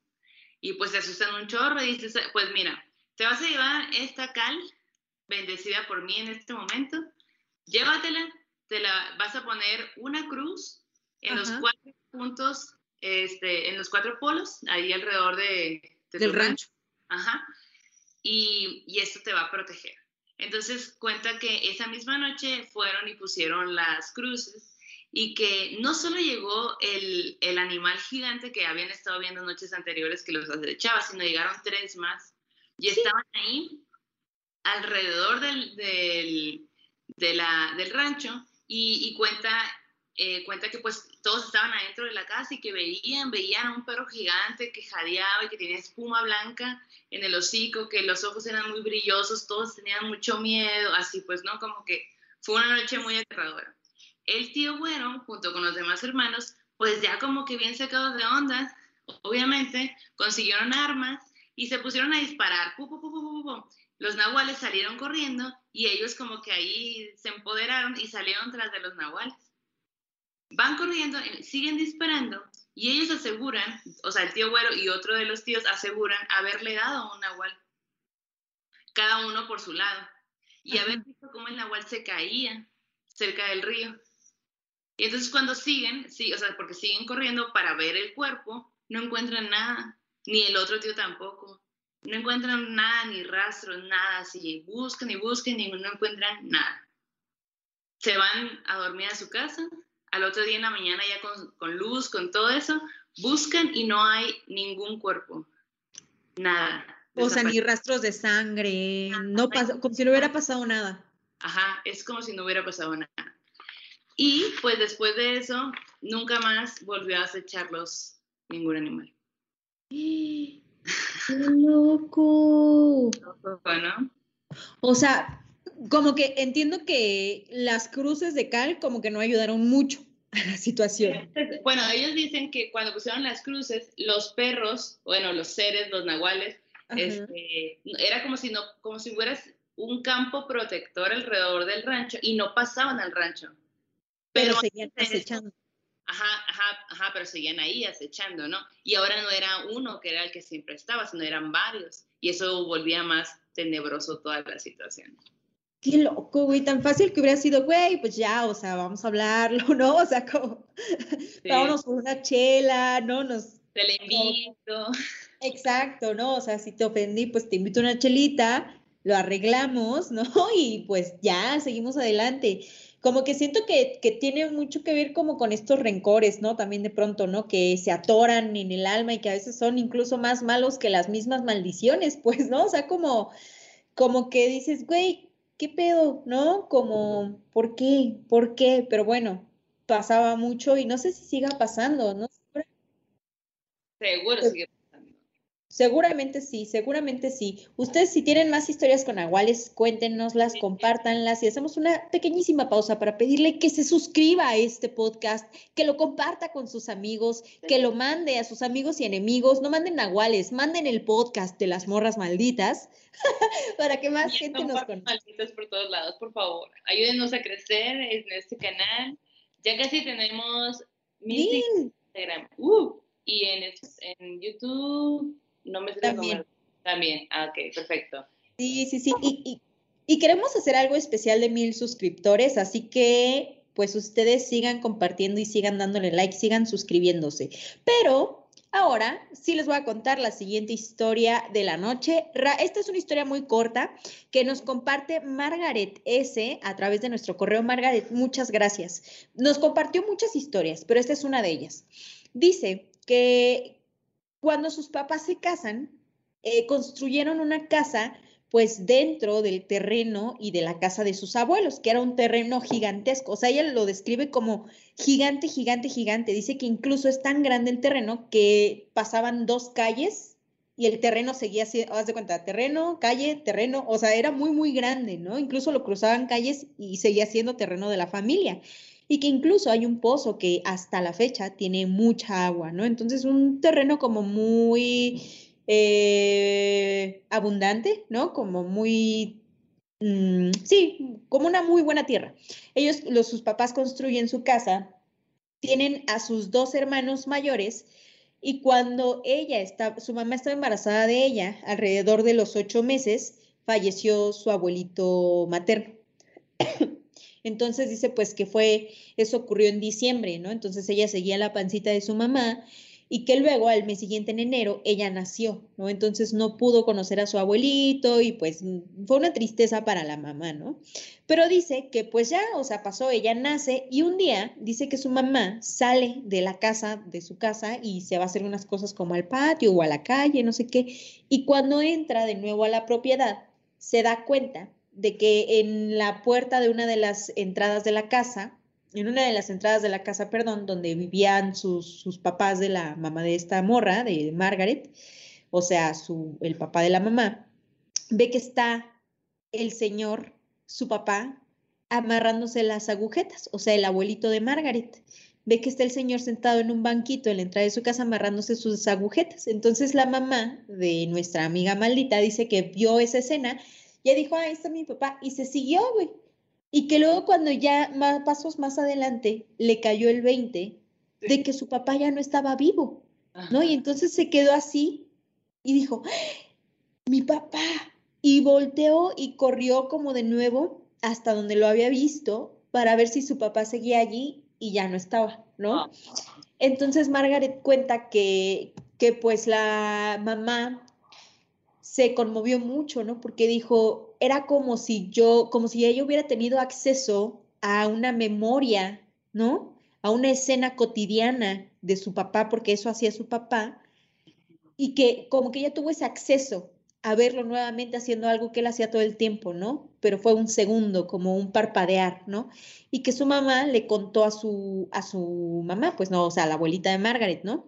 Y pues se asustan un chorro y dices, pues mira, te vas a llevar esta cal bendecida por mí en este momento, llévatela, te la vas a poner una cruz en los cuatro puntos, este, en los cuatro polos, ahí alrededor de, del rancho. Ajá. Y, y esto te va a proteger. Entonces cuenta que esa misma noche fueron y pusieron las cruces y que no solo llegó el, el, animal gigante que habían estado viendo noches anteriores que los acechaba, sino llegaron tres más y estaban ahí alrededor del, del, de la, del rancho y, y cuenta, eh, cuenta que pues todos estaban adentro de la casa y que veían, veían a un perro gigante que jadeaba y que tenía espuma blanca en el hocico, que los ojos eran muy brillosos, todos tenían mucho miedo, así pues, ¿no? Como que fue una noche muy aterradora el tío bueno, junto con los demás hermanos, pues ya como que bien sacados de onda, obviamente, consiguieron armas y se pusieron a disparar. Los nahuales salieron corriendo y ellos como que ahí se empoderaron y salieron tras de los nahuales. Van corriendo, eh, siguen disparando y ellos aseguran, o sea, el tío güero y otro de los tíos aseguran haberle dado a un nahual, cada uno por su lado, y haber visto cómo el nahual se caía cerca del río. Y entonces cuando siguen, sí, o sea, porque siguen corriendo para ver el cuerpo, no encuentran nada, ni el otro tío tampoco. No encuentran nada, ni rastros, nada, así buscan y buscan y no encuentran nada. Se van a dormir a su casa, al otro día en la mañana ya con, con luz, con todo eso, buscan y no hay ningún cuerpo, nada. O sea, ni rastros de sangre, no pasa, como si no hubiera pasado nada. Ajá, es como si no hubiera pasado nada. Y pues después de eso, nunca más volvió a acecharlos ningún animal. ¡Qué loco! Bueno. O sea, como que entiendo que las cruces de cal como que no ayudaron mucho a la situación. Bueno, ellos dicen que cuando pusieron las cruces, los perros, bueno, los seres, los nahuales, este, era como si no, como si fueras un campo protector alrededor del rancho y no pasaban al rancho. Pero, seguían acechando. Ajá, ajá, ajá, pero seguían ahí acechando, ¿no? Y ahora no era uno que era el que siempre estaba, sino eran varios. Y eso volvía más tenebroso toda la situación. qué loco, güey, tan fácil que hubiera sido, güey, pues ya, o sea, vamos a hablarlo, ¿no? O sea, como, vámonos por una chela, ¿no? Nos... Te le invito. Exacto, ¿no? O sea, si te ofendí, pues te invito a una chelita, lo arreglamos, ¿no? Y pues ya, seguimos adelante. Como que siento que, que, tiene mucho que ver como con estos rencores, ¿no? También de pronto, ¿no? Que se atoran en el alma y que a veces son incluso más malos que las mismas maldiciones, pues, ¿no? O sea, como, como que dices, güey, ¿qué pedo? ¿No? Como, ¿por qué? ¿Por qué? Pero bueno, pasaba mucho y no sé si siga pasando, ¿no? Seguro sigue Seguramente sí, seguramente sí. Ustedes si tienen más historias con Aguales, cuéntenoslas, compártanlas y hacemos una pequeñísima pausa para pedirle que se suscriba a este podcast, que lo comparta con sus amigos, que lo mande a sus amigos y enemigos. No manden Aguales, manden el podcast de las morras malditas para que más gente nos conozca. malditas por todos lados, por favor. Ayúdenos a crecer en este canal. Ya casi tenemos mil Instagram. Uh, y en, en YouTube no me También. También, ah, ok, perfecto. Sí, sí, sí. Y, y, queremos hacer algo especial de mil suscriptores, así que pues ustedes sigan compartiendo y sigan dándole like, sigan suscribiéndose. Pero ahora sí les voy a contar la siguiente historia de la noche. Esta es una historia muy corta que nos comparte Margaret S. a través de nuestro correo. Margaret, muchas gracias. Nos compartió muchas historias, pero esta es una de ellas. Dice que, cuando sus papás se casan, eh, construyeron una casa pues dentro del terreno y de la casa de sus abuelos, que era un terreno gigantesco. O sea, ella lo describe como gigante, gigante, gigante. Dice que incluso es tan grande el terreno que pasaban dos calles y el terreno seguía así, haz de cuenta, terreno, calle, terreno, o sea, era muy, muy grande, ¿no? Incluso lo cruzaban calles y seguía siendo terreno de la familia y que incluso hay un pozo que hasta la fecha tiene mucha agua, ¿no? Entonces un terreno como muy eh, abundante, ¿no? Como muy, mm, sí, como una muy buena tierra. Ellos, los, sus papás construyen su casa, tienen a sus dos hermanos mayores y cuando ella está, su mamá estaba embarazada de ella, alrededor de los ocho meses, falleció su abuelito materno. Entonces dice pues que fue, eso ocurrió en diciembre, ¿no? Entonces ella seguía la pancita de su mamá y que luego al mes siguiente en enero ella nació, ¿no? Entonces no pudo conocer a su abuelito y pues fue una tristeza para la mamá, ¿no? Pero dice que pues ya, o sea, pasó, ella nace y un día dice que su mamá sale de la casa, de su casa y se va a hacer unas cosas como al patio o a la calle, no sé qué, y cuando entra de nuevo a la propiedad, se da cuenta de que en la puerta de una de las entradas de la casa, en una de las entradas de la casa, perdón, donde vivían sus, sus papás de la mamá de esta morra, de Margaret, o sea, su, el papá de la mamá, ve que está el señor, su papá, amarrándose las agujetas, o sea, el abuelito de Margaret. Ve que está el señor sentado en un banquito en la entrada de su casa amarrándose sus agujetas. Entonces la mamá de nuestra amiga maldita dice que vio esa escena ya dijo, ahí está mi papá, y se siguió, güey. Y que luego cuando ya más, pasos más adelante le cayó el 20 de que su papá ya no estaba vivo, ¿no? Y entonces se quedó así y dijo, ¡Ah! mi papá. Y volteó y corrió como de nuevo hasta donde lo había visto para ver si su papá seguía allí y ya no estaba, ¿no? Ah. Entonces Margaret cuenta que, que pues la mamá se conmovió mucho, ¿no? Porque dijo, era como si yo, como si ella hubiera tenido acceso a una memoria, ¿no? A una escena cotidiana de su papá, porque eso hacía su papá, y que como que ella tuvo ese acceso a verlo nuevamente haciendo algo que él hacía todo el tiempo, ¿no? Pero fue un segundo, como un parpadear, ¿no? Y que su mamá le contó a su, a su mamá, pues no, o sea, a la abuelita de Margaret, ¿no?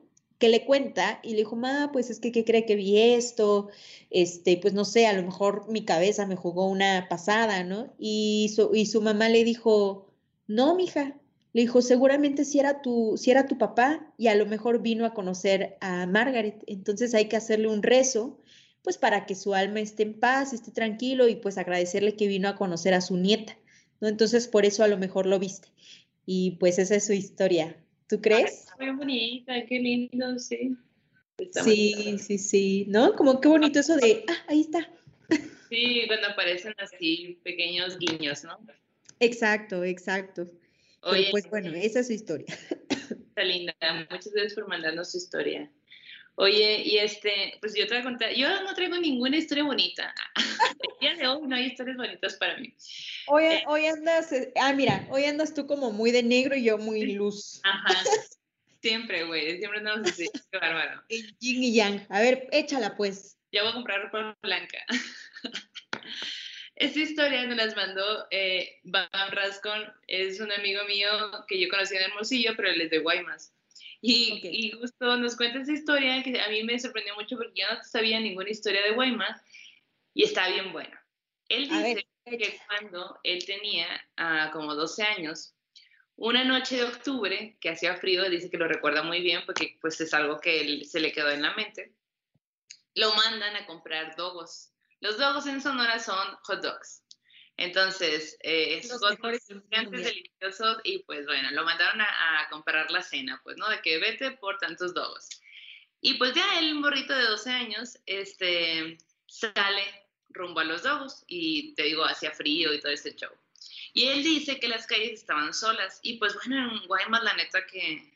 Le cuenta y le dijo, ma, pues es que, ¿qué cree que vi esto? Este, pues no sé, a lo mejor mi cabeza me jugó una pasada, ¿no? Y su, y su mamá le dijo, no, mija, le dijo, seguramente si era, tu, si era tu papá y a lo mejor vino a conocer a Margaret, entonces hay que hacerle un rezo, pues para que su alma esté en paz, esté tranquilo y pues agradecerle que vino a conocer a su nieta, ¿no? Entonces por eso a lo mejor lo viste. Y pues esa es su historia. ¿Tú crees? muy bonita, qué lindo, sí. sí, sí, sí, ¿no? Como qué bonito eso de, ah, ahí está. Sí, cuando aparecen así pequeños guiños, ¿no? Exacto, exacto. Oye, pues bueno, esa es su historia. Está linda. Muchas gracias por mandarnos su historia. Oye, y este, pues yo te voy a contar, yo no traigo ninguna historia bonita. El día de hoy no hay historias bonitas para mí. Hoy, eh, hoy andas, eh, ah, mira, hoy andas tú como muy de negro y yo muy luz. Ajá. Siempre, güey, siempre andamos así, qué bárbaro. El yin y yang. A ver, échala pues. Ya voy a comprar ropa blanca. Esta historia nos las mandó eh, Bam Rascon, es un amigo mío que yo conocí en Hermosillo, pero él es de Guaymas. Y, justo nos cuenta esa historia que a mí me sorprendió mucho porque yo no sabía ninguna historia de Guaymas y está bien buena. Él dice que cuando él tenía ah, como 12 años, una noche de octubre que hacía frío, dice que lo recuerda muy bien porque pues es algo que él, se le quedó en la mente, lo mandan a comprar dogos. Los dogos en Sonora son hot dogs. Entonces, eh, esos gigantes deliciosos y pues bueno, lo mandaron a, comprar la cena, pues, ¿no? De que vete por tantos dogos. Y pues ya el morrito de 12 años, este, sale rumbo a los dogos y te digo, hacía frío y todo ese show. Y él dice que las calles estaban solas y pues bueno, en Guaymas la neta que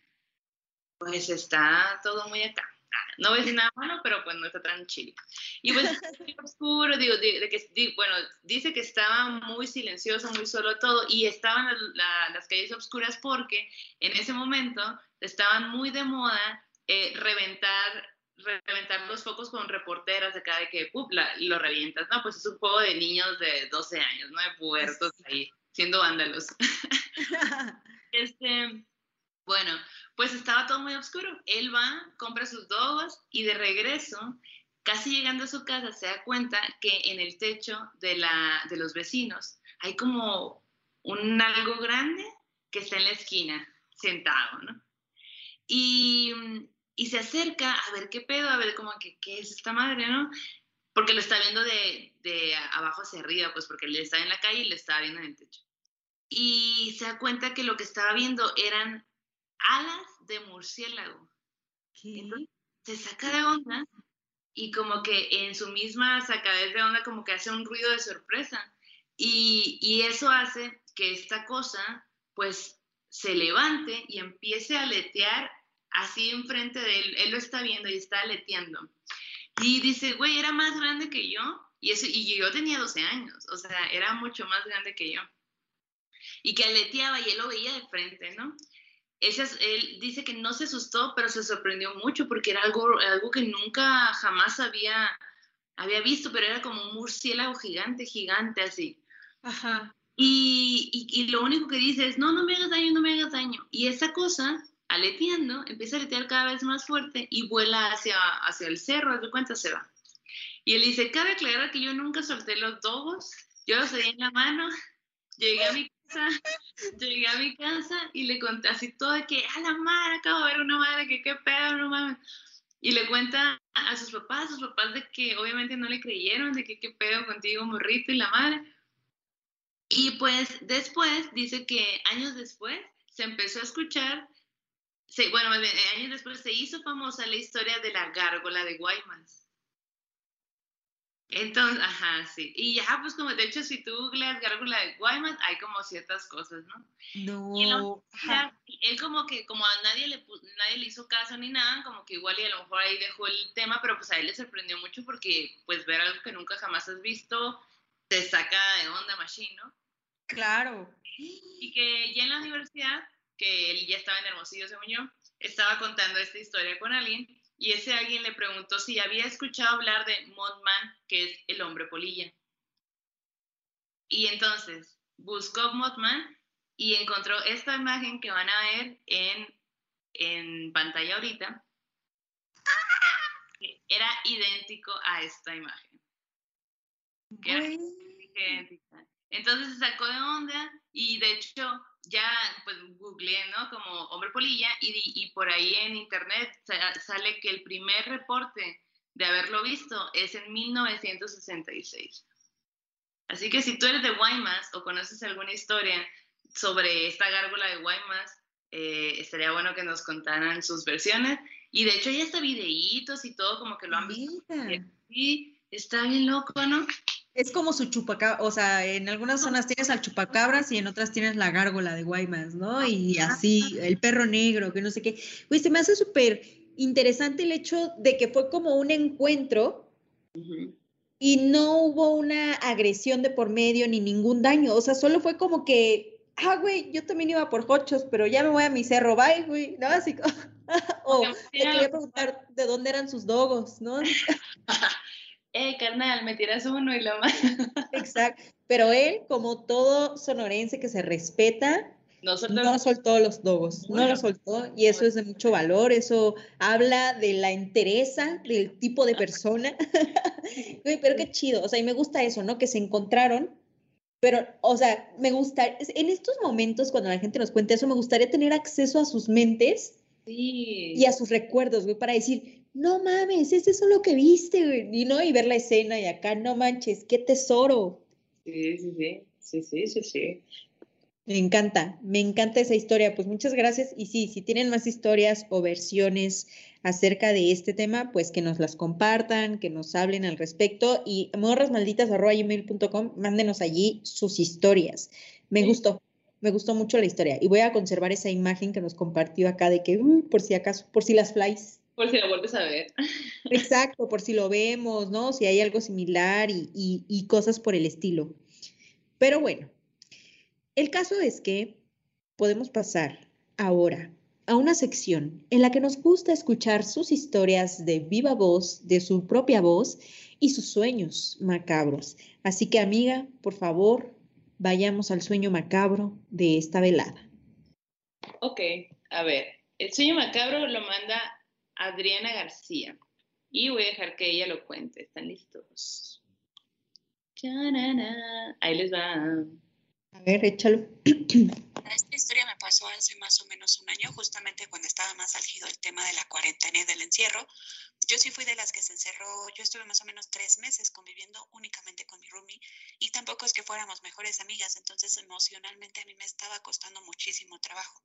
pues está todo muy acá no voy a decir nada malo, pero pues no está tan. Y pues oscuro, digo, de, que, bueno, dice que estaba muy silencioso, muy solo todo, y estaban las calles oscuras porque en ese momento estaban muy de moda eh, reventar reventar los focos con reporteras de cada que lo revientas, ¿no? Pues es un juego de niños de 12 años, ¿no? De puertos ahí, siendo vándalos. este, bueno, pues estaba todo muy oscuro. Él va, compra sus dogos y de regreso, casi llegando a su casa, se da cuenta que en el techo de, la, de los vecinos hay como un algo grande que está en la esquina, sentado, ¿no? Y, se acerca a ver qué pedo, a ver como que qué es esta madre, ¿no? Porque lo está viendo de, de abajo hacia arriba, pues porque él estaba en la calle y le estaba viendo en el techo. Y se da cuenta que lo que estaba viendo eran alas de murciélago. se saca de onda y como que en su misma sacadez de onda como que hace un ruido de sorpresa. Y, eso hace que esta cosa pues se levante y empiece a aletear así enfrente de él. Él lo está viendo y está aleteando. Y dice, güey, era más grande que yo. Y, eso, y yo tenía 12 años, o sea, era mucho más grande que yo. Y que aleteaba y él lo veía de frente, ¿no? Él dice que no se asustó, pero se sorprendió mucho porque era algo, algo que nunca jamás había, había visto, pero era como un murciélago gigante, gigante así. Ajá. Y, y, lo único que dice es, no, no me hagas daño, no me hagas daño. Y esa cosa, aleteando, empieza a aletear cada vez más fuerte y vuela hacia, hacia el cerro, de cuenta se va. Y él dice, cabe aclarar que yo nunca solté los dogos, yo los tenía en la mano, llegué a mi llegué a mi casa y le conté así todo que, a la madre, acabo de ver una madre, que qué pedo, no mames. Y le cuenta a sus papás, a sus papás de que obviamente no le creyeron, de que qué pedo contigo, morrito y la madre. Y pues después, dice que años después se empezó a escuchar, bueno, años después se hizo famosa la historia de la gárgola de Guaymas. Entonces, ajá, sí. Y ya, pues como de hecho, si tú googleas Gárgula de Guaymas, hay como ciertas cosas, ¿no? No. él como que, como a nadie le, nadie le hizo caso ni nada, como que igual y a lo mejor ahí dejó el tema, pero pues a él le sorprendió mucho porque pues ver algo que nunca jamás has visto te saca de onda machine, ¿no? Claro. Y que ya en la universidad, que él ya estaba en Hermosillo, según yo, estaba contando esta historia con alguien y ese alguien le preguntó si había escuchado hablar de Mothman, que es el hombre polilla. Y entonces buscó Mothman y encontró esta imagen que van a ver en, en pantalla ahorita. Era idéntico a esta imagen. Entonces se sacó de onda y de hecho ya pues googleé, ¿no? Como hombre polilla y, y por ahí en internet sale que el primer reporte de haberlo visto es en 1966. Así que si tú eres de Guaymas o conoces alguna historia sobre esta gárgola de Guaymas, eh, estaría bueno que nos contaran sus versiones. Y de hecho ya está videitos y todo como que lo han visto. Sí, está bien loco, ¿no? Es como su chupacabra, o sea, en algunas zonas tienes al chupacabras y en otras tienes la gárgola de Guaymas, ¿no? Y así, el perro negro, que no sé qué. Güey, se me hace súper interesante el hecho de que fue como un encuentro y no hubo una agresión de por medio ni ningún daño. O sea, solo fue como que, ah, güey, yo también iba por hochos, pero ya me voy a mi cerro, bye, güey, ¿no? Así como, o te quería preguntar de dónde eran sus dogos, ¿no? eh, carnal, me tiras uno y lo más. Exacto. Pero él, como todo sonorense que se respeta, no soltó, los dogos, no lo soltó y eso es de mucho valor, eso habla de la entereza del tipo de persona. pero qué chido, o sea, y me gusta eso, ¿no? Que se encontraron, pero, o sea, me gusta, en estos momentos cuando la gente nos cuenta eso, me gustaría tener acceso a sus mentes y a sus recuerdos, güey, para decir, no mames, es eso lo que viste, güey, y no, y ver la escena y acá, no manches, qué tesoro. Sí, sí, sí, sí, sí, sí, sí. Me encanta, me encanta esa historia. Pues muchas gracias. Y sí, si tienen más historias o versiones acerca de este tema, pues que nos las compartan, que nos hablen al respecto. Y morrasmalditas.com, mándenos allí sus historias. Me gustó, me gustó mucho la historia. Y voy a conservar esa imagen que nos compartió acá de que, por si acaso, por si las flies. Por si lo vuelves a ver. Exacto, por si lo vemos, ¿no? Si hay algo similar y, y cosas por el estilo. Pero bueno, el caso es que podemos pasar ahora a una sección en la que nos gusta escuchar sus historias de viva voz, de su propia voz y sus sueños macabros. Así que amiga, por favor, vayamos al sueño macabro de esta velada. Ok, a ver, el sueño macabro lo manda Adriana García y voy a dejar que ella lo cuente. ¿Están listos? Ahí les va. A ver, échalo. Esta historia me pasó hace más o menos un año, justamente cuando estaba más álgido el tema de la cuarentena y del encierro. Yo sí fui de las que se encerró, yo estuve más o menos tres meses conviviendo únicamente con mi roomie y tampoco es que fuéramos mejores amigas, entonces emocionalmente a mí me estaba costando muchísimo trabajo.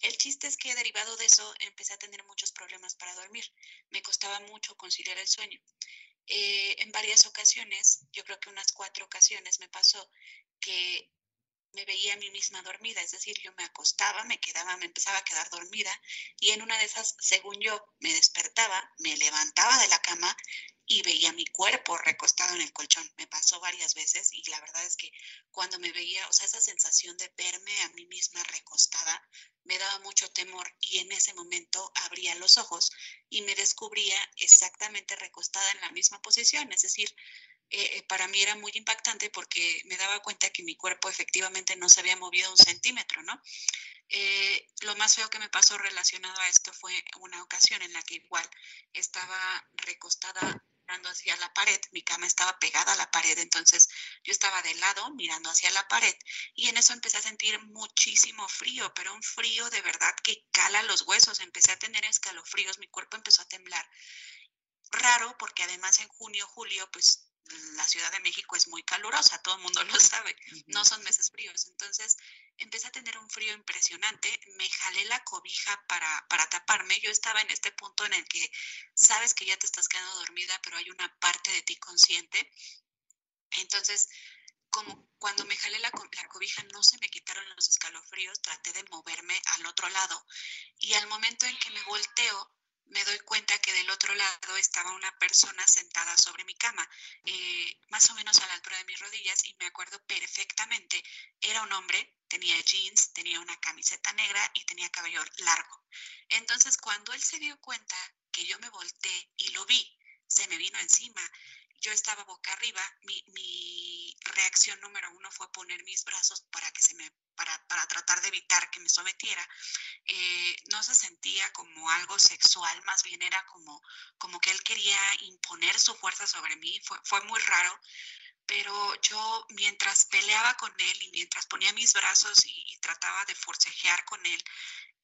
El chiste es que derivado de eso empecé a tener muchos problemas para dormir. Me costaba mucho conciliar el sueño. Eh, en varias ocasiones, yo creo que unas cuatro ocasiones me pasó que me veía a mí misma dormida, es decir, yo me acostaba, me quedaba, me empezaba a quedar dormida y en una de esas, según yo, me despertaba, me levantaba de la cama y veía mi cuerpo recostado en el colchón. Me pasó varias veces y la verdad es que cuando me veía, o sea, esa sensación de verme a mí misma recostada me daba mucho temor y en ese momento abría los ojos y me descubría exactamente recostada en la misma posición, es decir, eh, para mí era muy impactante porque me daba cuenta que mi cuerpo efectivamente no se había movido un centímetro, ¿no? Eh, lo más feo que me pasó relacionado a esto fue una ocasión en la que igual estaba recostada mirando hacia la pared, mi cama estaba pegada a la pared, entonces yo estaba de lado mirando hacia la pared y en eso empecé a sentir muchísimo frío, pero un frío de verdad que cala los huesos, empecé a tener escalofríos, mi cuerpo empezó a temblar. Raro porque además en junio, julio, pues la Ciudad de México es muy calurosa, todo el mundo lo sabe, no son meses fríos. Entonces empecé a tener un frío impresionante, me jalé la cobija para, para taparme. Yo estaba en este punto en el que sabes que ya te estás quedando dormida, pero hay una parte de ti consciente. Entonces, como cuando me jalé la, la, cobija no se me quitaron los escalofríos, traté de moverme al otro lado y al momento en que me volteo, me doy cuenta que del otro lado estaba una persona sentada sobre mi cama, eh, más o menos a la altura de mis rodillas, y me acuerdo perfectamente, era un hombre, tenía jeans, tenía una camiseta negra y tenía cabello largo. Entonces, cuando él se dio cuenta que yo me volteé y lo vi, se me vino encima yo estaba boca arriba, mi, mi, reacción número uno fue poner mis brazos para que se me, para, para tratar de evitar que me sometiera. Eh, no se sentía como algo sexual, más bien era como, como que él quería imponer su fuerza sobre mí, fue, fue muy raro pero yo mientras peleaba con él y mientras ponía mis brazos y, trataba de forcejear con él,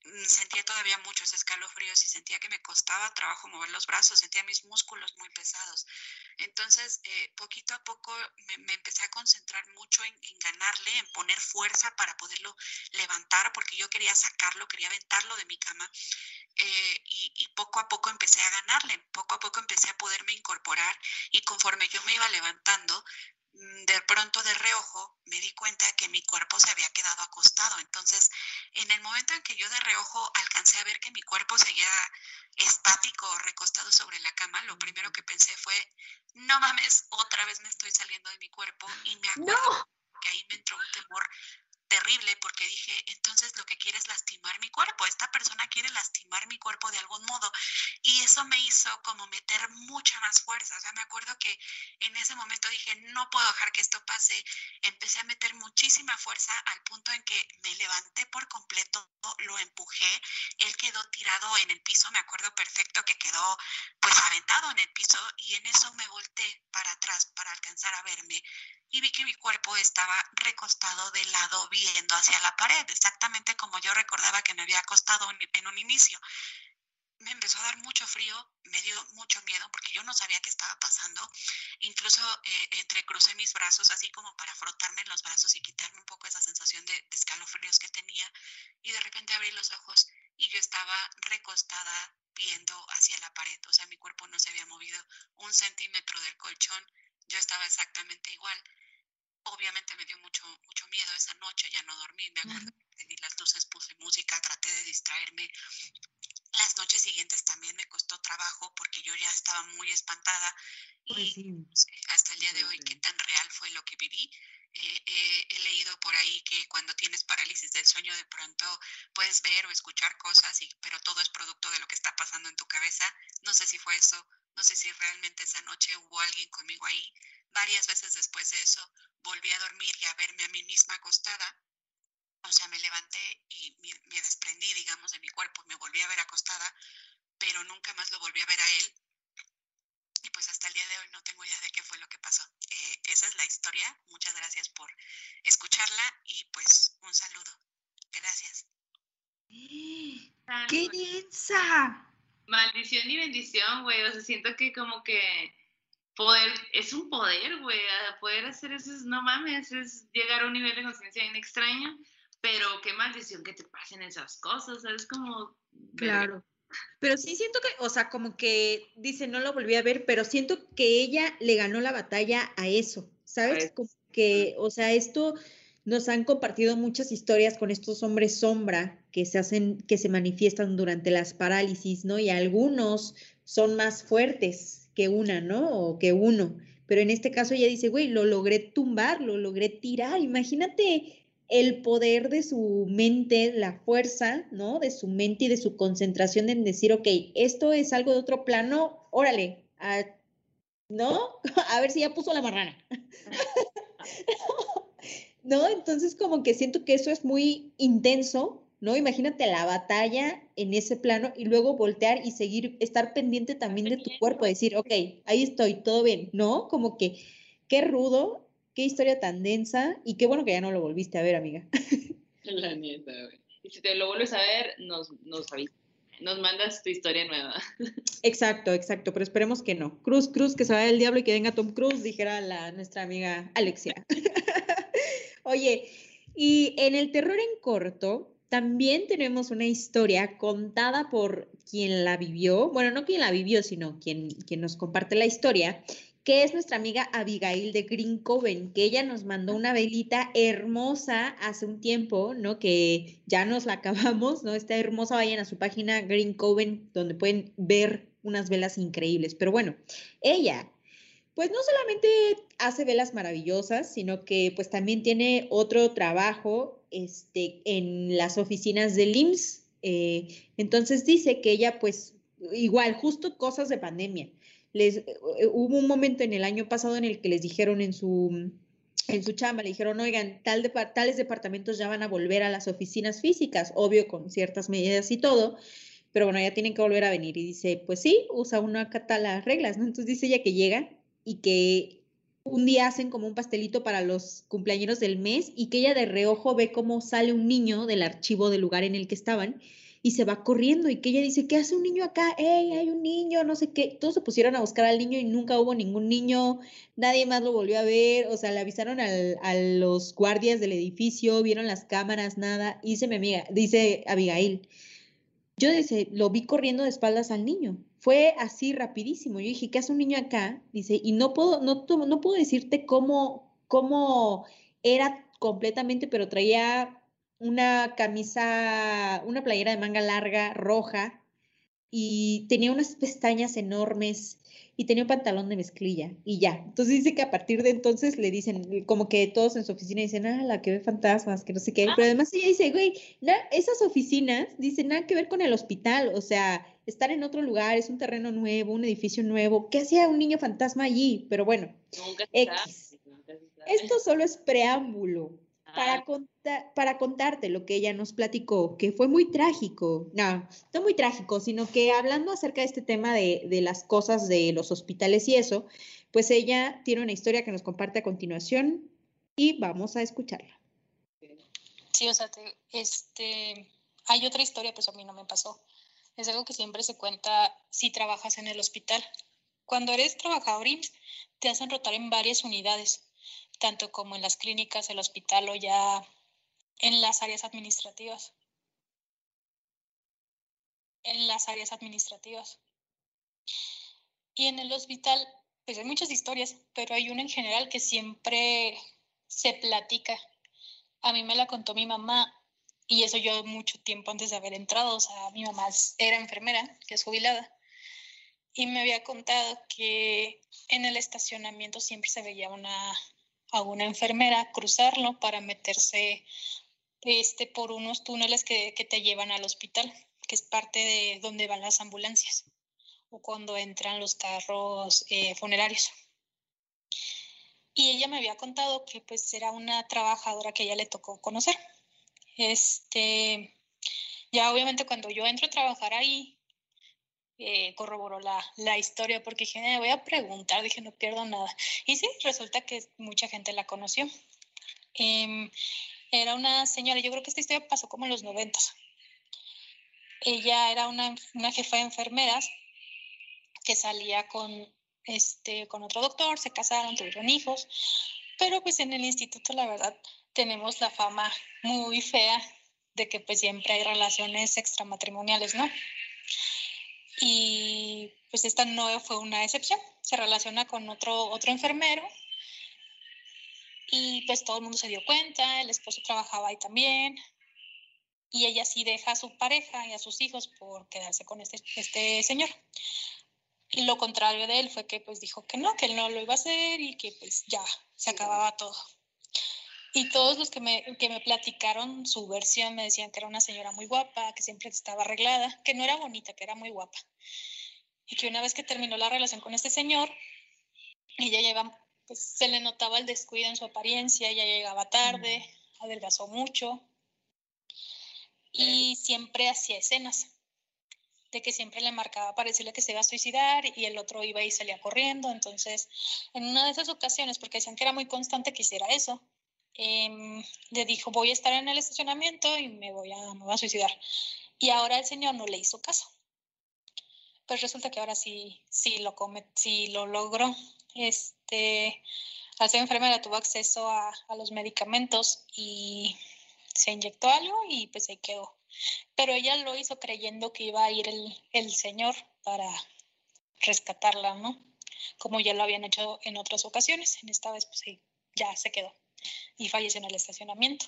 Mm, sentía todavía muchos escalofríos y sentía que me costaba trabajo mover los brazos, sentía mis músculos muy pesados. Entonces, eh, poquito a poco me, empecé a concentrar mucho en, ganarle, en poner fuerza para poderlo levantar, porque yo quería sacarlo, quería aventarlo de mi cama. Eh, y, poco a poco empecé a ganarle, poco a poco empecé a poderme incorporar y conforme yo me iba levantando, de pronto de reojo me di cuenta que mi cuerpo se había quedado acostado. Entonces, en el momento en que yo de reojo alcancé a ver que mi cuerpo seguía estático, recostado sobre la cama, lo primero que pensé fue, no mames, otra vez me estoy saliendo de mi cuerpo y me acuerdo que ahí me entró un temor terrible porque dije, entonces lo que quiere es lastimar mi cuerpo, esta persona quiere lastimar mi cuerpo de algún modo y eso me hizo como meter mucha más fuerza, o sea, me acuerdo que en ese momento dije, no puedo dejar que esto pase, empecé a meter muchísima fuerza al punto en que me levanté por completo, lo empujé, él quedó tirado en el piso, me acuerdo perfecto que quedó pues aventado en el piso y en eso me volteé para atrás para alcanzar a verme y vi que mi cuerpo estaba recostado de lado viendo hacia la pared, exactamente como yo recordaba que me había acostado en un inicio. Me empezó a dar mucho frío, me dio mucho miedo porque yo no sabía qué estaba pasando. Incluso eh, entrecrucé mis brazos así como para frotarme los brazos y quitarme un poco esa sensación de, de escalofríos que tenía. Y de repente abrí los ojos y yo estaba recostada viendo hacia la pared. O sea, mi cuerpo no se había movido un centímetro del colchón. Yo estaba exactamente igual obviamente me dio mucho, mucho miedo esa noche, ya no dormí, me acuerdo que prendí las luces, puse música, traté de distraerme. Las noches siguientes también me costó trabajo porque yo ya estaba muy espantada y pues hasta el día de hoy qué tan real fue lo que viví. Eh, eh, he leído ahí que cuando tienes parálisis del sueño de pronto puedes ver o escuchar cosas, y, pero todo es producto de lo que está pasando en tu cabeza. No sé si fue eso, no sé si realmente esa noche hubo alguien conmigo ahí. Varias veces después de eso volví a dormir y a verme a mí misma acostada. O sea, me levanté y me, desprendí, digamos, de mi cuerpo, me volví a ver acostada, pero nunca más lo volví a ver a él. Y pues hasta el día de hoy no tengo idea de qué fue lo que pasó. Eh, esa es la historia. Muchas gracias por escucharla y pues un saludo. Gracias. ¡Qué densa! Maldición y bendición, güey. O sea, siento que como que poder, es un poder, güey, poder hacer eso es, no mames, es llegar a un nivel de conciencia bien extraño, pero qué maldición que te pasen esas cosas, ¿sabes? Como... Claro. Pero sí siento que, o sea, como que dice, no lo volví a ver, pero siento que ella le ganó la batalla a eso, ¿sabes? Como que, o sea, esto nos han compartido muchas historias con estos hombres sombra que se hacen, que se manifiestan durante las parálisis, ¿no? Y algunos son más fuertes, que una, ¿no? O que uno. Pero en este caso ella dice, güey, lo logré tumbar, lo logré tirar. Imagínate el poder de su mente, la fuerza, ¿no? De su mente y de su concentración en decir, ok, esto es algo de otro plano, órale, ¿no? A ver si ya puso la marrana. ¿No? Entonces como que siento que eso es muy intenso ¿no? Imagínate la batalla en ese plano y luego voltear y seguir, estar pendiente también de tu cuerpo, decir, ok, ahí estoy, todo bien, ¿no? Como que qué rudo, qué historia tan densa y qué bueno que ya no lo volviste a ver, amiga. La nieta, güey. Y si te lo vuelves a ver, nos, nos Nos mandas tu historia nueva. Exacto, exacto, pero esperemos que no. Cruz, Cruz, que se vaya el diablo y que venga Tom Cruise, dijera la, nuestra amiga Alexia. Oye, y en el terror en corto, también tenemos una historia contada por quien la vivió, bueno, no quien la vivió, sino quien, quien nos comparte la historia, que es nuestra amiga Abigail de Green Coven, que ella nos mandó una velita hermosa hace un tiempo, ¿no? Que ya nos la acabamos, ¿no? Está hermosa, vayan a su página Green Coven, donde pueden ver unas velas increíbles. Pero bueno, ella, pues no solamente hace velas maravillosas, sino que pues también tiene otro trabajo este, en las oficinas del IMSS. Eh, entonces dice que ella, pues, igual, justo cosas de pandemia. Les, eh, hubo un momento en el año pasado en el que les dijeron en su, en su chamba, le dijeron, oigan, tal de, tales departamentos ya van a volver a las oficinas físicas, obvio con ciertas medidas y todo, pero bueno, ya tienen que volver a venir. Y dice, pues sí, usa uno acata las reglas, ¿no? Entonces dice ella que llega y que un día hacen como un pastelito para los cumpleaños del mes y que ella de reojo ve cómo sale un niño del archivo del lugar en el que estaban y se va corriendo y que ella dice, ¿qué hace un niño acá? ¡Ey, hay un niño! No sé qué. Todos se pusieron a buscar al niño y nunca hubo ningún niño, nadie más lo volvió a ver, o sea, le avisaron a los guardias del edificio, vieron las cámaras, nada. Dice mi amiga, dice Abigail, yo dice, lo vi corriendo de espaldas al niño. Fue así rapidísimo. Yo dije, ¿qué hace un niño acá? Dice, y no puedo, no, no puedo decirte cómo, cómo era completamente, pero traía una camisa, una playera de manga larga, roja, y tenía unas pestañas enormes y tenía un pantalón de mezclilla y ya. Entonces dice que a partir de entonces le dicen, como que todos en su oficina dicen, ah, la que ve fantasmas, que no sé qué. Pero además ella dice, güey, esas oficinas dicen nada que ver con el hospital, o sea, estar en otro lugar, es un terreno nuevo, un edificio nuevo. ¿Qué hacía un niño fantasma allí? Pero bueno, X. Esto solo es preámbulo para, para contarte lo que ella nos platicó, que fue muy trágico, no, no muy trágico, sino que hablando acerca de este tema de, de las cosas de los hospitales y eso, pues ella tiene una historia que nos comparte a continuación y vamos a escucharla. Sí, o sea, este, hay otra historia, pues a mí no me pasó. Es algo que siempre se cuenta si trabajas en el hospital. Cuando eres trabajador te hacen rotar en varias unidades tanto como en las clínicas, el hospital o ya en las áreas administrativas. En las áreas administrativas. Y en el hospital, pues hay muchas historias, pero hay una en general que siempre se platica. A mí me la contó mi mamá y eso yo mucho tiempo antes de haber entrado, o sea, mi mamá era enfermera, que es jubilada, y me había contado que en el estacionamiento siempre se veía una a una enfermera cruzarlo para meterse este, por unos túneles que, te llevan al hospital, que es parte de donde van las ambulancias o cuando entran los carros eh, funerarios. Y ella me había contado que pues era una trabajadora que ella le tocó conocer. Este, ya obviamente cuando yo entro a trabajar ahí, eh, corroboró la, la, historia porque dije, voy a preguntar, dije, no pierdo nada. Y sí, resulta que mucha gente la conoció. Em, era una señora, yo creo que esta historia pasó como en los noventas. Ella era una, una jefa de enfermeras que salía con, este, con otro doctor, se casaron, tuvieron hijos, pero pues en el instituto la verdad tenemos la fama muy fea de que pues siempre hay relaciones extramatrimoniales, ¿no? Y pues esta no fue una excepción. Se relaciona con otro, otro enfermero y pues todo el mundo se dio cuenta, el esposo trabajaba ahí también y ella sí deja a su pareja y a sus hijos por quedarse con este, este señor. Y lo contrario de él fue que pues dijo que no, que él no lo iba a hacer y que pues ya se acababa todo. Y todos los que me, que me platicaron su versión me decían que era una señora muy guapa, que siempre estaba arreglada, que no era bonita, que era muy guapa. Y que una vez que terminó la relación con este señor, ella lleva, pues se le notaba el descuido en su apariencia, ella llegaba tarde, adelgazó mucho y siempre hacía escenas de que siempre le marcaba para decirle que se iba a suicidar y el otro iba y salía corriendo. Entonces, en una de esas ocasiones, porque decían que era muy constante que hiciera eso, Em, le dijo, voy a estar en el estacionamiento y me voy, a, me voy a suicidar. Y ahora el señor no le hizo caso. Pues resulta que ahora sí, sí lo, come, sí lo logró. Este, al ser enfermera tuvo acceso a, a los medicamentos y se inyectó algo y pues ahí quedó. Pero ella lo hizo creyendo que iba a ir el, el señor para rescatarla, ¿no? Como ya lo habían hecho en otras ocasiones. En esta vez, pues sí, ya se quedó y falleció en el estacionamiento.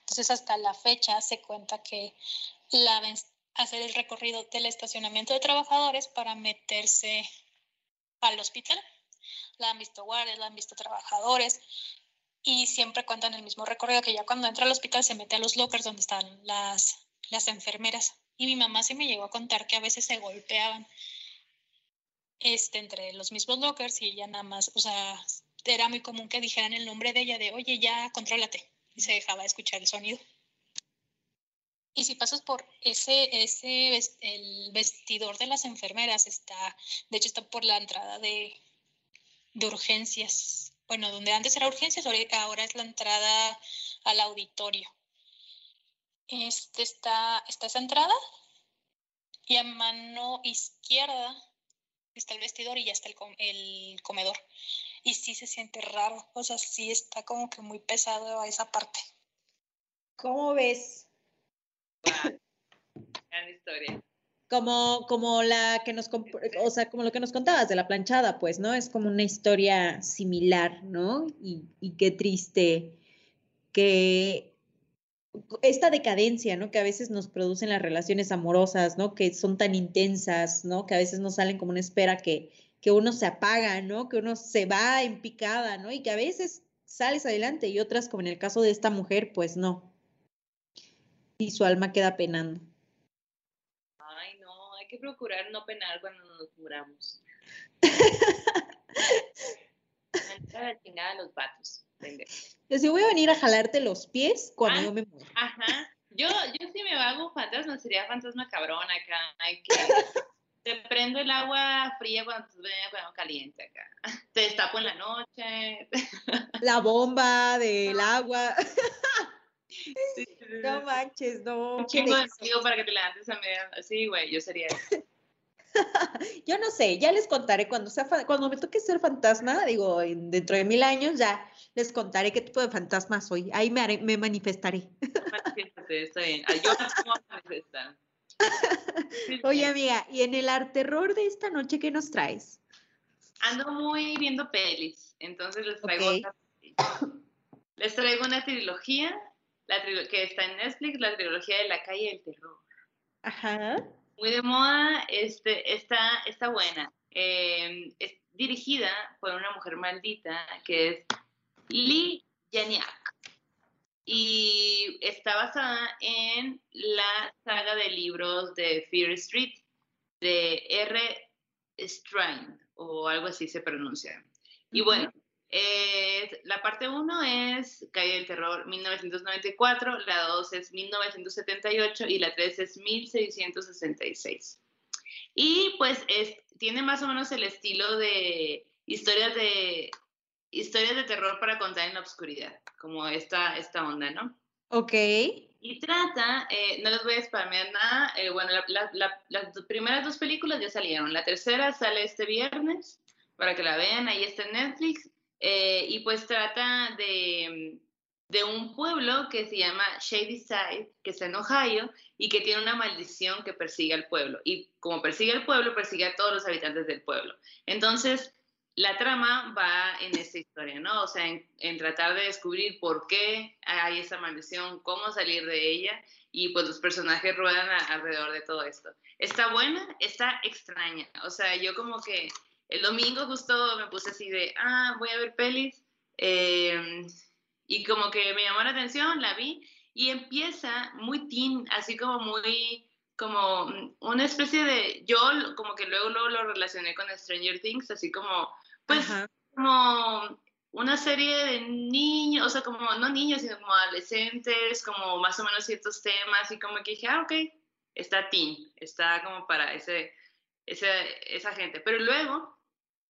Entonces, hasta la fecha se cuenta que la hacer el recorrido del estacionamiento de trabajadores para meterse al hospital. La han visto guardias, la han visto trabajadores y siempre cuentan el mismo recorrido que ya cuando entra al hospital se mete a los lockers donde están las, las enfermeras. Y mi mamá sí me llegó a contar que a veces se golpeaban este, entre los mismos lockers y ella nada más, o sea, era muy común que dijeran el nombre de ella de, oye, ya, contrólate. Y se dejaba escuchar el sonido. Y si pasas por ese, ese, el vestidor de las enfermeras está, de hecho está por la entrada de, de urgencias. Bueno, donde antes era urgencias, ahora es la entrada al auditorio. Este está, está esa entrada y a mano izquierda está el vestidor y ya está el, el comedor y sí se siente raro, o sea, sí está como que muy pesado a esa parte. ¿Cómo ves? Gran historia. Como, como la que nos, o sea, como lo que nos contabas de la planchada, pues, ¿no? Es como una historia similar, ¿no? Y, y qué triste que esta decadencia, ¿no? Que a veces nos producen las relaciones amorosas, ¿no? Que son tan intensas, ¿no? Que a veces nos salen como una espera que, que uno se apaga, ¿no? Que uno se va en picada, ¿no? Y que a veces sales adelante y otras, como en el caso de esta mujer, pues no. Y su alma queda penando. Ay, no, hay que procurar no penar cuando nos muramos. la chingada los patos. Yo sí voy a venir a jalarte los pies cuando ah, yo me muera. Ajá. Yo, yo sí me hago fantasma, sería fantasma cabrón acá. Que te prendo el agua fría cuando cuando caliente acá. Te destapo en la noche. La bomba del agua. no manches, no. Un chingo de para que te levantes a media. Sí, güey, yo sería. yo no sé, ya les contaré cuando sea cuando me toque ser fantasma, digo, dentro de mil años ya les contaré qué tipo de fantasma soy. Ahí me, me manifestaré. Manifiéstate, está bien. Yo no manifestar. Oye, amiga, y en el arte terror de esta noche, ¿qué nos traes? Ando muy viendo pelis, entonces les traigo, les traigo una trilogía la que está en Netflix, la trilogía de la calle del terror. Ajá. Muy de moda, este, está, está buena. Em, es dirigida por una mujer maldita que es Lee Janiak y está basada en la saga de libros de Fear Street de R. Strand o algo así se pronuncia. Y bueno, la parte 1 es Calle del Terror 1994, la 2 es 1978 y la 3 es 1666. Y pues es, tiene más o menos el estilo de historias de historias de terror para contar en la oscuridad, como esta, esta onda, ¿no? Ok. Y trata, eh, no les voy a spamear nada, eh, bueno, las primeras dos películas ya salieron, la tercera sale este viernes, para que la vean, ahí está en Netflix, eh, y pues trata de, de un pueblo que se llama Shady Side, que está en Ohio, y que tiene una maldición que persigue al pueblo. Y como persigue al pueblo, persigue a todos los habitantes del pueblo. Entonces, la trama va en esta historia, ¿no? O sea, en, tratar de descubrir por qué hay esa maldición, cómo salir de ella, y pues los personajes ruedan alrededor de todo esto. Está buena, está extraña. O sea, yo como que el domingo justo me puse así de, ah, voy a ver pelis, em, y como que me llamó la atención, la vi, y empieza muy teen, así como muy como una especie de, yo como que luego, luego lo relacioné con Stranger Things, así como pues como una serie de niños, o sea, como no niños, sino como adolescentes, como más o menos ciertos temas, y como que dije, ah, ok, está teen, está como para ese, ese, esa gente. Pero luego,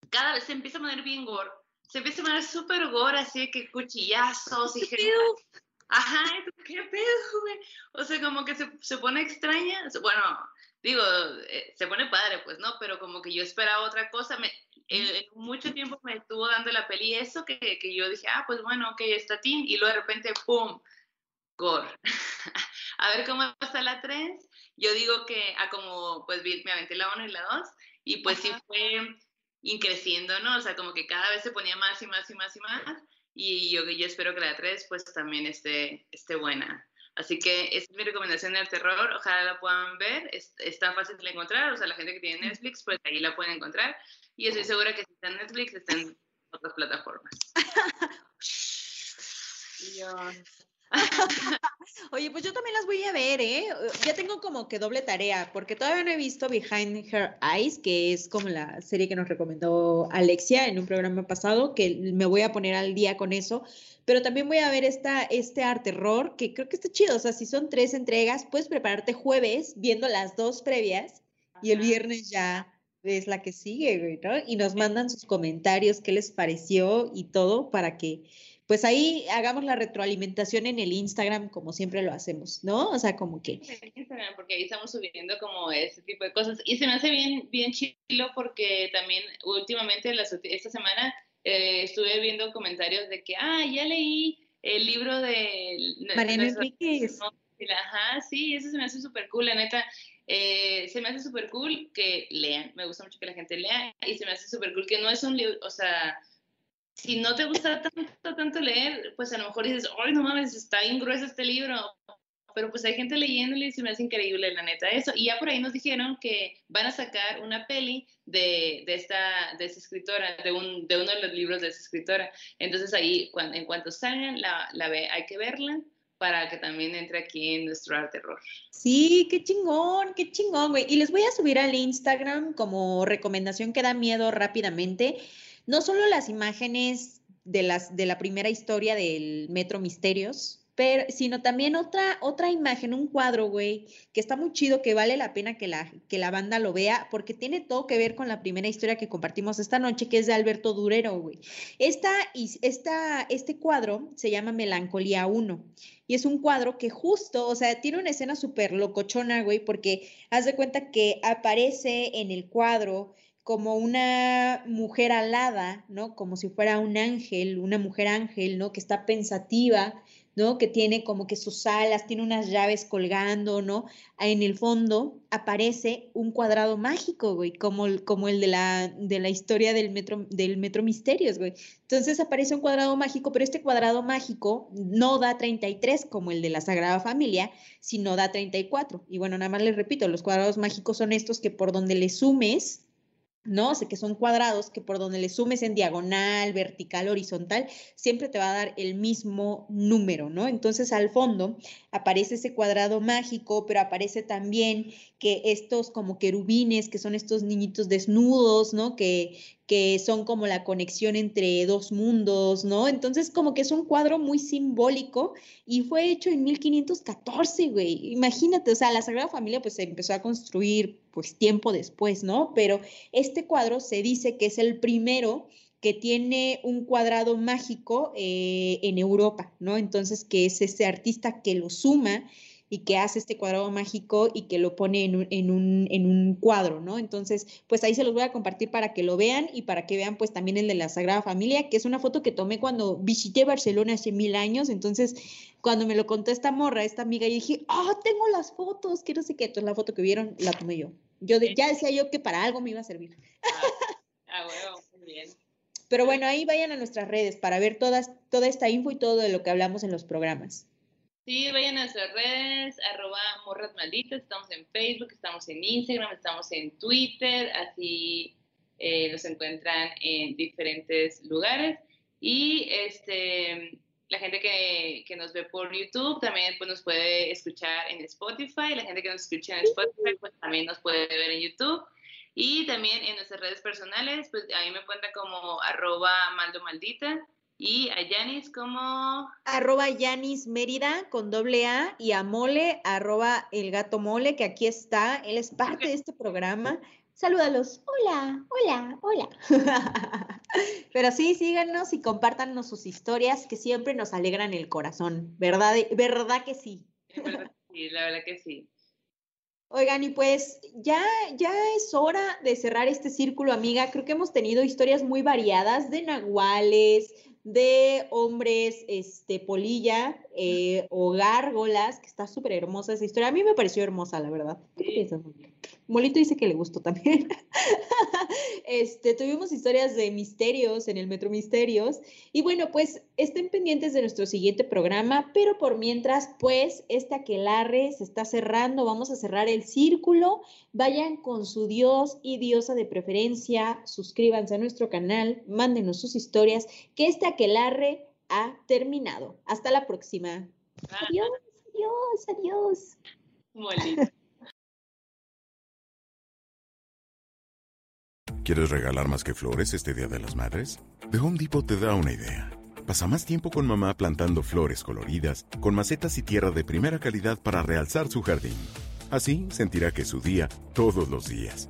cada vez se empieza a poner bien gore, se empieza a poner súper gore, así que cuchillazos y gente. Ajá, ¿qué pedo, güey? O sea, como que se, se pone extraña. Bueno, digo, eh, se pone padre, pues, ¿no? Pero como que yo esperaba otra cosa. Me, eh, mucho tiempo me estuvo dando la peli eso que, que yo dije, ah, pues bueno, ok, está Tim, y luego de repente, ¡pum! Gore. a ver cómo está la 3. Yo digo que, ah, como, pues me aventé la 1 y la 2, y pues sí fue increciendo, ¿no? O sea, como que cada vez se ponía más y más y más y más, y yo, yo espero que la 3 pues también esté, esté buena. Así que esa es mi recomendación del terror, ojalá la puedan ver, está fácil de encontrar, o sea, la gente que tiene Netflix, pues ahí la pueden encontrar. Y estoy segura que si está en Netflix, está en otras plataformas. Oye, pues yo también las voy a ver, ¿eh? Ya tengo como que doble tarea, porque todavía no he visto Behind Her Eyes, que es como la serie que nos recomendó Alexia en un programa pasado, que me voy a poner al día con eso, pero también voy a ver esta, este arte terror, que creo que está chido, o sea, si son tres entregas, puedes prepararte jueves viendo las dos previas y el viernes ya es la que sigue, ¿no? Y nos mandan sus comentarios, qué les pareció y todo para que, pues ahí hagamos la retroalimentación en el Instagram como siempre lo hacemos, ¿no? O sea, como que... Instagram, porque ahí estamos subiendo como ese tipo de cosas. Y se me hace bien, bien chilo porque también últimamente, esta semana, eh, estuve viendo comentarios de que, ah, ya leí el libro de... Mariana Enríquez. Ajá, sí, eso se me hace súper cool, la neta eh, se me hace súper cool que lean, me gusta mucho que la gente lea y se me hace súper cool que no es un libro, o sea, si no te gusta tanto, tanto leer, pues a lo mejor dices, ay, no mames, está bien grueso este libro, pero pues hay gente leyéndole y se me hace increíble, la neta, eso. Y ya por ahí nos dijeron que van a sacar una peli de, de esta, de esa escritora, de, un, de uno de los libros de esa escritora. Entonces ahí, cuando, en cuanto salgan, la, la ve, hay que verla para que también entre aquí en nuestro arte terror. Sí, qué chingón, qué chingón, güey. Y les voy a subir al Instagram como recomendación que da miedo rápidamente. No solo las imágenes de, las, de la primera historia del Metro Misterios, pero, sino también otra, otra imagen, un cuadro, güey, que está muy chido, que vale la pena que la, que la banda lo vea, porque tiene todo que ver con la primera historia que compartimos esta noche, que es de Alberto Durero, güey. Esta, esta, este cuadro se llama Melancolía 1, y es un cuadro que justo, o sea, tiene una escena súper locochona, güey, porque haz de cuenta que aparece en el cuadro como una mujer alada, ¿no? Como si fuera un ángel, una mujer ángel, ¿no? Que está pensativa, ¿no? Que tiene como que sus alas, tiene unas llaves colgando, ¿no? En el fondo aparece un cuadrado mágico, güey, como, como el de la, de la historia del metro, del metro Misterios, güey. Entonces aparece un cuadrado mágico, pero este cuadrado mágico no da 33 como el de la Sagrada Familia, sino da 34. Y bueno, nada más les repito, los cuadrados mágicos son estos que por donde le sumes, ¿no? sé que son cuadrados que por donde le sumes en diagonal, vertical, horizontal, siempre te va a dar el mismo número, ¿no? Entonces al fondo aparece ese cuadrado mágico, pero aparece también que estos como querubines, que son estos niñitos desnudos, ¿no? Que, que son como la conexión entre dos mundos, ¿no? Entonces como que es un cuadro muy simbólico y fue hecho en 1514, güey. Imagínate, o sea, la Sagrada Familia pues se empezó a construir pues tiempo después, ¿no? Pero este cuadro se dice que es el primero que tiene un cuadrado mágico eh, en Europa, ¿no? Entonces, que es ese artista que lo suma y que hace este cuadrado mágico y que lo pone en un, en un, en un cuadro, ¿no? Entonces, pues ahí se los voy a compartir para que lo vean y para que vean pues también el de la Sagrada Familia, que es una foto que tomé cuando visité Barcelona hace mil años, entonces cuando me lo contó esta morra, esta amiga, y dije, ah, tengo las fotos, quiero sé qué, entonces la foto que vieron la tomé yo. Yo ya decía yo que para algo me iba a servir. Ah, ah bueno, muy bien. Pero bueno, ahí vayan a nuestras redes para ver todas, toda esta info y todo de lo que hablamos en los programas. Sí, vayan a nuestras redes, arroba morras malditas, estamos en Facebook, estamos en Instagram, estamos en Twitter, así eh, nos encuentran en diferentes lugares. Y este la gente que, que, nos ve por YouTube también pues, nos puede escuchar en Spotify. La gente que nos escucha en Spotify pues, también nos puede ver en YouTube. Y también en nuestras redes personales, pues a mí me cuenta como arroba maldo maldita y a Yanis como... Arroba Yanis Mérida con doble A y a Mole, arroba el gato Mole, que aquí está. Él es parte de este programa. Salúdalos. Hola, hola, hola. Pero sí, síganos y compártanos sus historias que siempre nos alegran el corazón. ¿Verdad, ¿verdad que sí? Sí, la verdad que sí. Oigan, y pues ya, ya es hora de cerrar este círculo, amiga. Creo que hemos tenido historias muy variadas de nahuales, de hombres, este, polilla eh, o gárgolas, que está súper hermosa esa historia. A mí me pareció hermosa, la verdad. ¿Qué piensas, Molito dice que le gustó también. este, tuvimos historias de misterios en el Metro Misterios. Y bueno, pues estén pendientes de nuestro siguiente programa, pero por mientras, pues, este aquelarre se está cerrando. Vamos a cerrar el círculo. Vayan con su Dios y diosa de preferencia. Suscríbanse a nuestro canal, mándenos sus historias, que este aquelarre ha terminado. Hasta la próxima. Adiós, adiós, adiós. Molito. ¿Quieres regalar más que flores este Día de las Madres? The Home Depot te da una idea. Pasa más tiempo con mamá plantando flores coloridas, con macetas y tierra de primera calidad para realzar su jardín. Así sentirá que es su día todos los días.